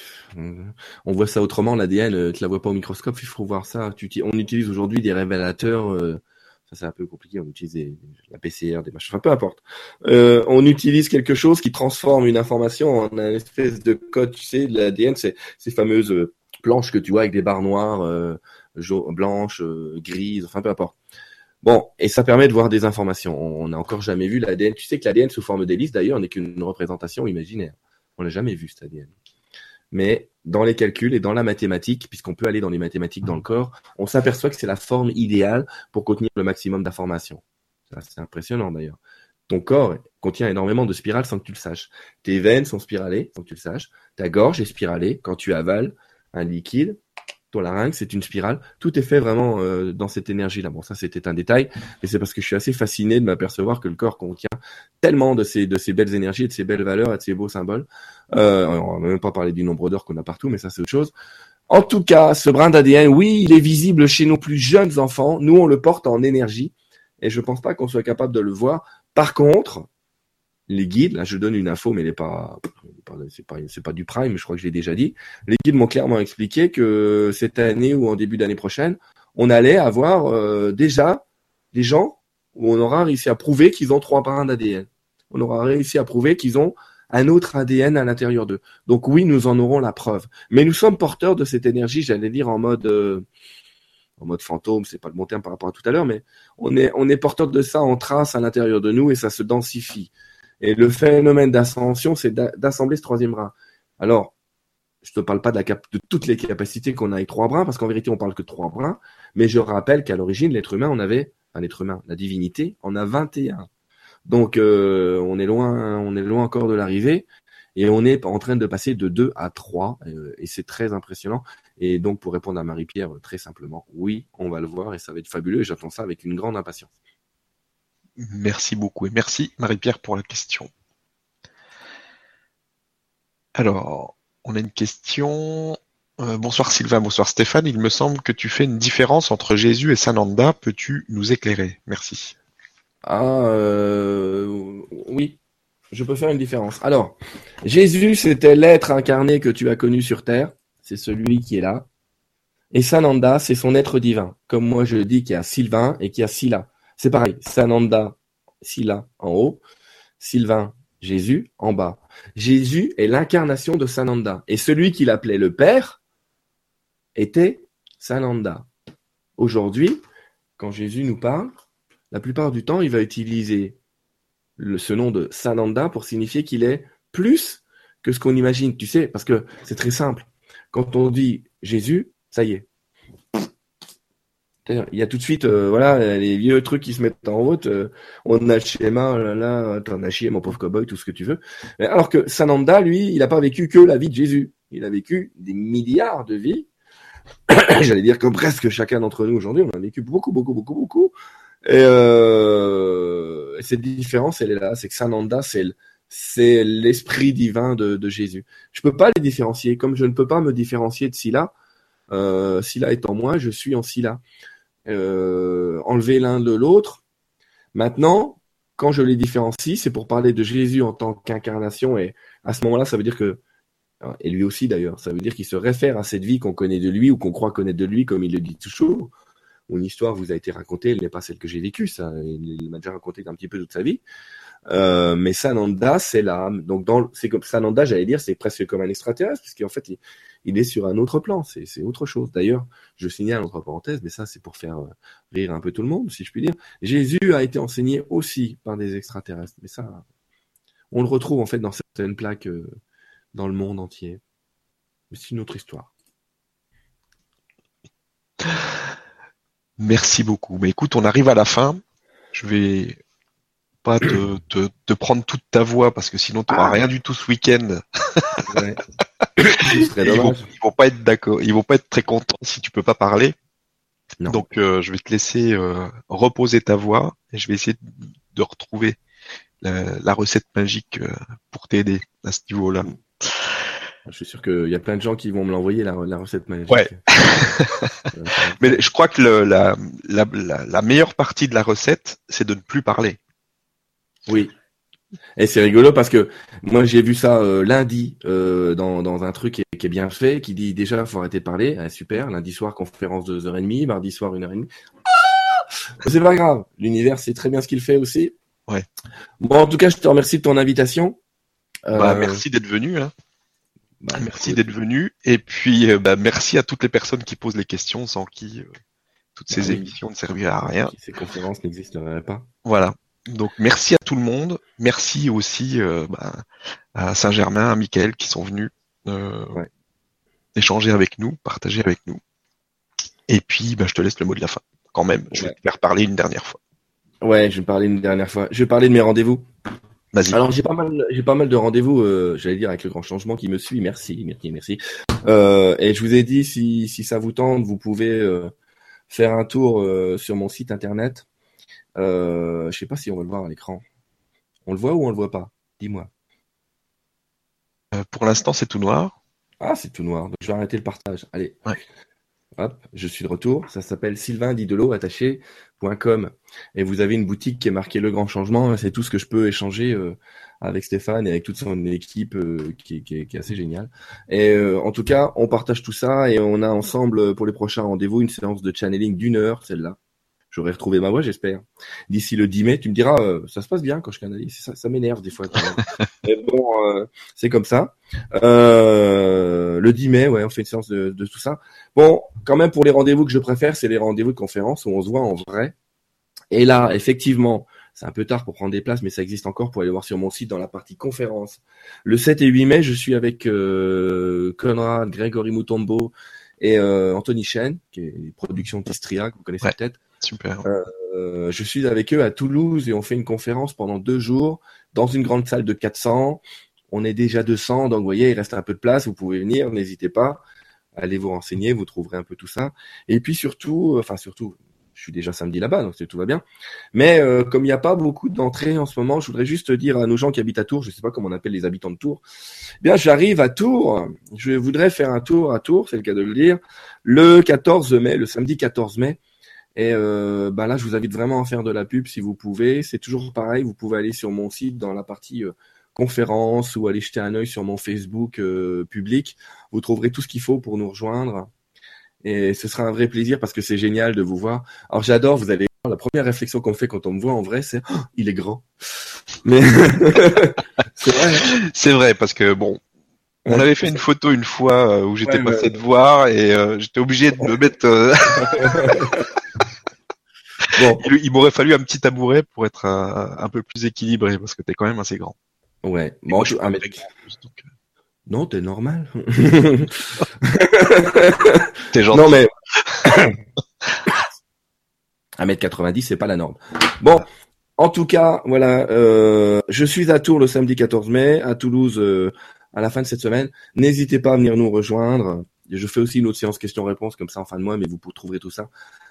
On voit ça autrement, l'ADN, euh, tu la vois pas au microscope, il faut voir ça. Tu, on utilise aujourd'hui des révélateurs euh, ça, c'est un peu compliqué. On utilise la PCR, des machins. Enfin, peu importe. Euh, on utilise quelque chose qui transforme une information en un espèce de code. Tu sais, l'ADN, c'est ces fameuses planches que tu vois avec des barres noires, euh, blanches, euh, grises. Enfin, peu importe. Bon, et ça permet de voir des informations. On n'a encore jamais vu l'ADN. Tu sais que l'ADN sous forme d'hélice, d'ailleurs, n'est qu'une représentation imaginaire. On l'a jamais vu, cet ADN mais dans les calculs et dans la mathématique, puisqu'on peut aller dans les mathématiques dans le corps, on s'aperçoit que c'est la forme idéale pour contenir le maximum d'informations. C'est impressionnant d'ailleurs. Ton corps contient énormément de spirales sans que tu le saches. Tes veines sont spiralées sans que tu le saches. Ta gorge est spiralée. Quand tu avales, un liquide, ton larynx, c'est une spirale. Tout est fait vraiment euh, dans cette énergie-là. Bon, ça c'était un détail, mais c'est parce que je suis assez fasciné de m'apercevoir que le corps contient tellement de ces de ces belles énergies, de ces belles valeurs et de ces beaux symboles. Euh, on va même pas parler du nombre d'heures qu'on a partout, mais ça c'est autre chose. En tout cas, ce brin d'ADN, oui, il est visible chez nos plus jeunes enfants. Nous, on le porte en énergie, et je pense pas qu'on soit capable de le voir. Par contre, les guides, là je donne une info, mais elle est pas, pas, c'est pas du prime, je crois que je l'ai déjà dit. Les guides m'ont clairement expliqué que cette année ou en début d'année prochaine, on allait avoir euh, déjà des gens où on aura réussi à prouver qu'ils ont trois brins d'ADN. On aura réussi à prouver qu'ils ont un autre ADN à l'intérieur d'eux. Donc oui, nous en aurons la preuve. Mais nous sommes porteurs de cette énergie, j'allais dire en mode euh, en mode fantôme, c'est pas le bon terme par rapport à tout à l'heure, mais on est on est porteur de ça en trace à l'intérieur de nous et ça se densifie. Et le phénomène d'ascension, c'est d'assembler ce troisième bras. Alors, je te parle pas de, toutes les capacités qu'on a avec trois bras, parce qu'en vérité, on parle que de trois bras. Mais je rappelle qu'à l'origine, l'être humain, on avait, enfin l'être humain, la divinité, on a 21. Donc, euh, on est loin, on est loin encore de l'arrivée. Et on est en train de passer de 2 à 3, euh, et c'est très impressionnant. Et donc, pour répondre à Marie-Pierre, très simplement, oui, on va le voir, et ça va être fabuleux, et j'attends ça avec une grande impatience. Merci beaucoup et merci Marie-Pierre pour la question. Alors, on a une question. Euh, bonsoir Sylvain, bonsoir Stéphane. Il me semble que tu fais une différence entre Jésus et Sananda. Peux-tu nous éclairer? Merci. Ah, euh, oui, je peux faire une différence. Alors, Jésus, c'était l'être incarné que tu as connu sur terre. C'est celui qui est là. Et Sananda, c'est son être divin. Comme moi, je dis qu'il y a Sylvain et qu'il y a Sila. C'est pareil, Sananda, Sila en haut, Sylvain, Jésus en bas. Jésus est l'incarnation de Sananda. Et celui qu'il appelait le Père était Sananda. Aujourd'hui, quand Jésus nous parle, la plupart du temps, il va utiliser ce nom de Sananda pour signifier qu'il est plus que ce qu'on imagine. Tu sais, parce que c'est très simple. Quand on dit Jésus, ça y est, il y a tout de suite, euh, voilà, les vieux trucs qui se mettent en route. Euh, on a le schéma, oh là, là, t'en as chié, mon pauvre cowboy, tout ce que tu veux. Alors que Sananda, lui, il n'a pas vécu que la vie de Jésus. Il a vécu des milliards de vies. J'allais dire comme presque chacun d'entre nous aujourd'hui, on a vécu beaucoup, beaucoup, beaucoup, beaucoup. Et, euh, cette différence, elle est là. C'est que Sananda, c'est c'est l'esprit divin de, Jésus. Je peux pas les différencier, comme je ne peux pas me différencier de Sila. Euh, Sila est en moi, je suis en Sila euh, enlever l'un de l'autre. Maintenant, quand je les différencie, c'est pour parler de Jésus en tant qu'incarnation, et à ce moment-là, ça veut dire que, et lui aussi d'ailleurs, ça veut dire qu'il se réfère à cette vie qu'on connaît de lui ou qu'on croit connaître de lui, comme il le dit toujours. Une histoire vous a été racontée, elle n'est pas celle que j'ai vécue, ça, il m'a déjà raconté un petit peu toute sa vie. Euh, mais Sananda, c'est l'âme. Donc, c'est comme Sananda, j'allais dire, c'est presque comme un extraterrestre, puisqu'en fait, il, il est sur un autre plan, c'est autre chose. D'ailleurs, je signale entre parenthèses, mais ça c'est pour faire euh, rire un peu tout le monde, si je puis dire. Jésus a été enseigné aussi par des extraterrestres, mais ça, on le retrouve en fait dans certaines plaques euh, dans le monde entier. Mais c'est une autre histoire. Merci beaucoup. Mais écoute, on arrive à la fin. Je vais pas te, prendre toute ta voix parce que sinon tu n'auras ah. rien du tout ce week-end. ils, vont, vont pas être d'accord, ils vont pas être très contents si tu peux pas parler. Donc euh, je vais te laisser euh, reposer ta voix et je vais essayer de retrouver la, recette magique euh, pour t'aider à ce niveau-là. Je suis sûr qu'il y a plein de gens qui vont me l'envoyer la, recette magique. Ouais. Mais je crois que la, la meilleure partie de la recette, c'est de ne plus parler. Oui. Et c'est rigolo parce que moi j'ai vu ça euh, lundi euh, dans, dans un truc qui est, qui est, bien fait, qui dit déjà faut arrêter de parler, ah, super, lundi soir conférence de 2h30, mardi soir 1h30. Ah c'est pas grave, l'univers sait très bien ce qu'il fait aussi. Ouais. Bon en tout cas je te remercie de ton invitation. Bah, euh, merci d'être venu. Hein. Bah, merci d'être venu et puis bah, merci à toutes les personnes qui posent les questions sans qui toutes ces bah émissions ne serviraient à rien. Ces conférences n'existeraient pas. Voilà. Donc merci à tout le monde. Merci aussi euh, bah, à Saint-Germain, à Michael qui sont venus euh, échanger avec nous, partager avec nous. Et puis bah, je te laisse le mot de la fin. Quand même, je vais te faire parler une dernière fois. Ouais, je vais parler une dernière fois. Je vais parler de mes rendez-vous. Vas-y. Alors j'ai pas mal, j'ai pas mal de rendez-vous, euh, j'allais dire avec le grand changement qui me suit. Merci, merci, merci. Et je vous ai dit si si ça vous tente, vous pouvez faire un tour sur mon site internet. Euh, je sais pas si on va le voir à l'écran. On le voit ou on le voit pas? Dis-moi. Euh, pour l'instant, c'est tout noir. Ah, c'est tout noir. Donc je vais arrêter le partage. Allez. Ouais. Hop, je suis de retour. Ça s'appelle Sylvain Didelo attaché.com. Et vous avez une boutique qui est marquée Le Grand Changement. C'est tout ce que je peux échanger euh, avec Stéphane et avec toute son équipe euh, qui, est- qui est- qui est assez géniale. Et euh, en tout cas, on partage tout ça et on a ensemble pour les prochains rendez-vous une séance de channeling d'une heure, celle-là. J'aurai retrouvé ma voix, j'espère. D'ici le 10 mai, tu me diras, euh, ça se passe bien quand je canalise. Ça, ça m'énerve des fois. quand même. Mais bon, euh, c'est comme ça. Euh, le 10 mai, ouais, on fait une séance de, de tout ça. Bon, quand même, pour les rendez-vous que je préfère, c'est les rendez-vous de conférence où on se voit en vrai. Et là, effectivement, c'est un peu tard pour prendre des places, mais ça existe encore pour aller voir sur mon site dans la partie conférence. Le 7 et 8 mai, je suis avec euh, Conrad, Grégory Mutombo et euh, Anthony Chen, qui est une production d'Istria, que vous connaissez Ouais. peut-être. Super. Euh, je suis avec eux à Toulouse et on fait une conférence pendant deux jours dans une grande salle de 400. On est déjà 200, donc vous voyez, il reste un peu de place. Vous pouvez venir, n'hésitez pas. Allez vous renseigner, vous trouverez un peu tout ça. Et puis surtout, euh, enfin surtout, je suis déjà samedi là-bas, donc tout va bien. Mais euh, comme il n'y a pas beaucoup d'entrées en ce moment, je voudrais juste dire à nos gens qui habitent à Tours, je sais pas comment on appelle les habitants de Tours, eh bien j'arrive à Tours. Je voudrais faire un tour à Tours, c'est le cas de le dire, le 14 mai, le samedi 14 mai. Et euh, bah là, je vous invite vraiment à faire de la pub si vous pouvez. C'est toujours pareil, vous pouvez aller sur mon site dans la partie euh, conférence ou aller jeter un œil sur mon Facebook euh, public. Vous trouverez tout ce qu'il faut pour nous rejoindre. Et ce sera un vrai plaisir parce que c'est génial de vous voir. Alors j'adore, vous allez la première réflexion qu'on fait quand on me voit en vrai, c'est Oh, il est grand. Mais c'est vrai. hein. C'est vrai, parce que bon, on Ouais. avait fait une photo une fois euh, où j'étais Ouais, passé ouais. te voir et euh, j'étais obligé de me mettre. euh, Bon, il il m'aurait fallu un petit tabouret pour être un peu plus équilibré parce que t'es quand même assez grand. ouais. Et Bon, moi, je suis un mètre- donc, Non, t'es normal. T'es gentil. Non mais 1m90 c'est pas la norme. Bon, en tout cas, voilà, euh, je suis à Tours le samedi 14 mai, à Toulouse euh, à la fin de cette semaine. N'hésitez pas à venir nous rejoindre. Je fais aussi une autre séance questions-réponses comme ça en fin de mois, mais vous trouverez tout ça.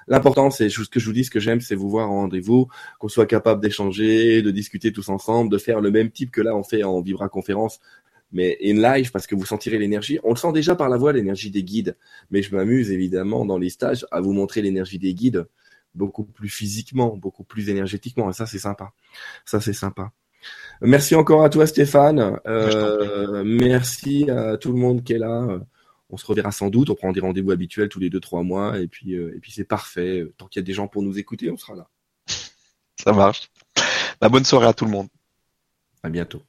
L'important, c'est ce que je vous dis, ce que j'aime, c'est vous voir en rendez-vous, qu'on soit capable d'échanger, de discuter tous ensemble, de faire le même type que là on fait en Vibra conférence, mais in live parce que vous sentirez l'énergie. On le sent déjà par la voix, l'énergie des guides mais je m'amuse évidemment dans les stages à vous montrer l'énergie des guides beaucoup plus physiquement, beaucoup plus énergétiquement, et ça c'est sympa. Ça c'est sympa. Merci encore à toi Stéphane. Euh, merci à tout le monde qui est là. On se reverra sans doute. On prend des rendez-vous habituels tous les deux trois mois, et puis euh, et puis c'est parfait. Tant qu'il y a des gens pour nous écouter, on sera là. Ça marche. Bah, bonne soirée à tout le monde. À bientôt.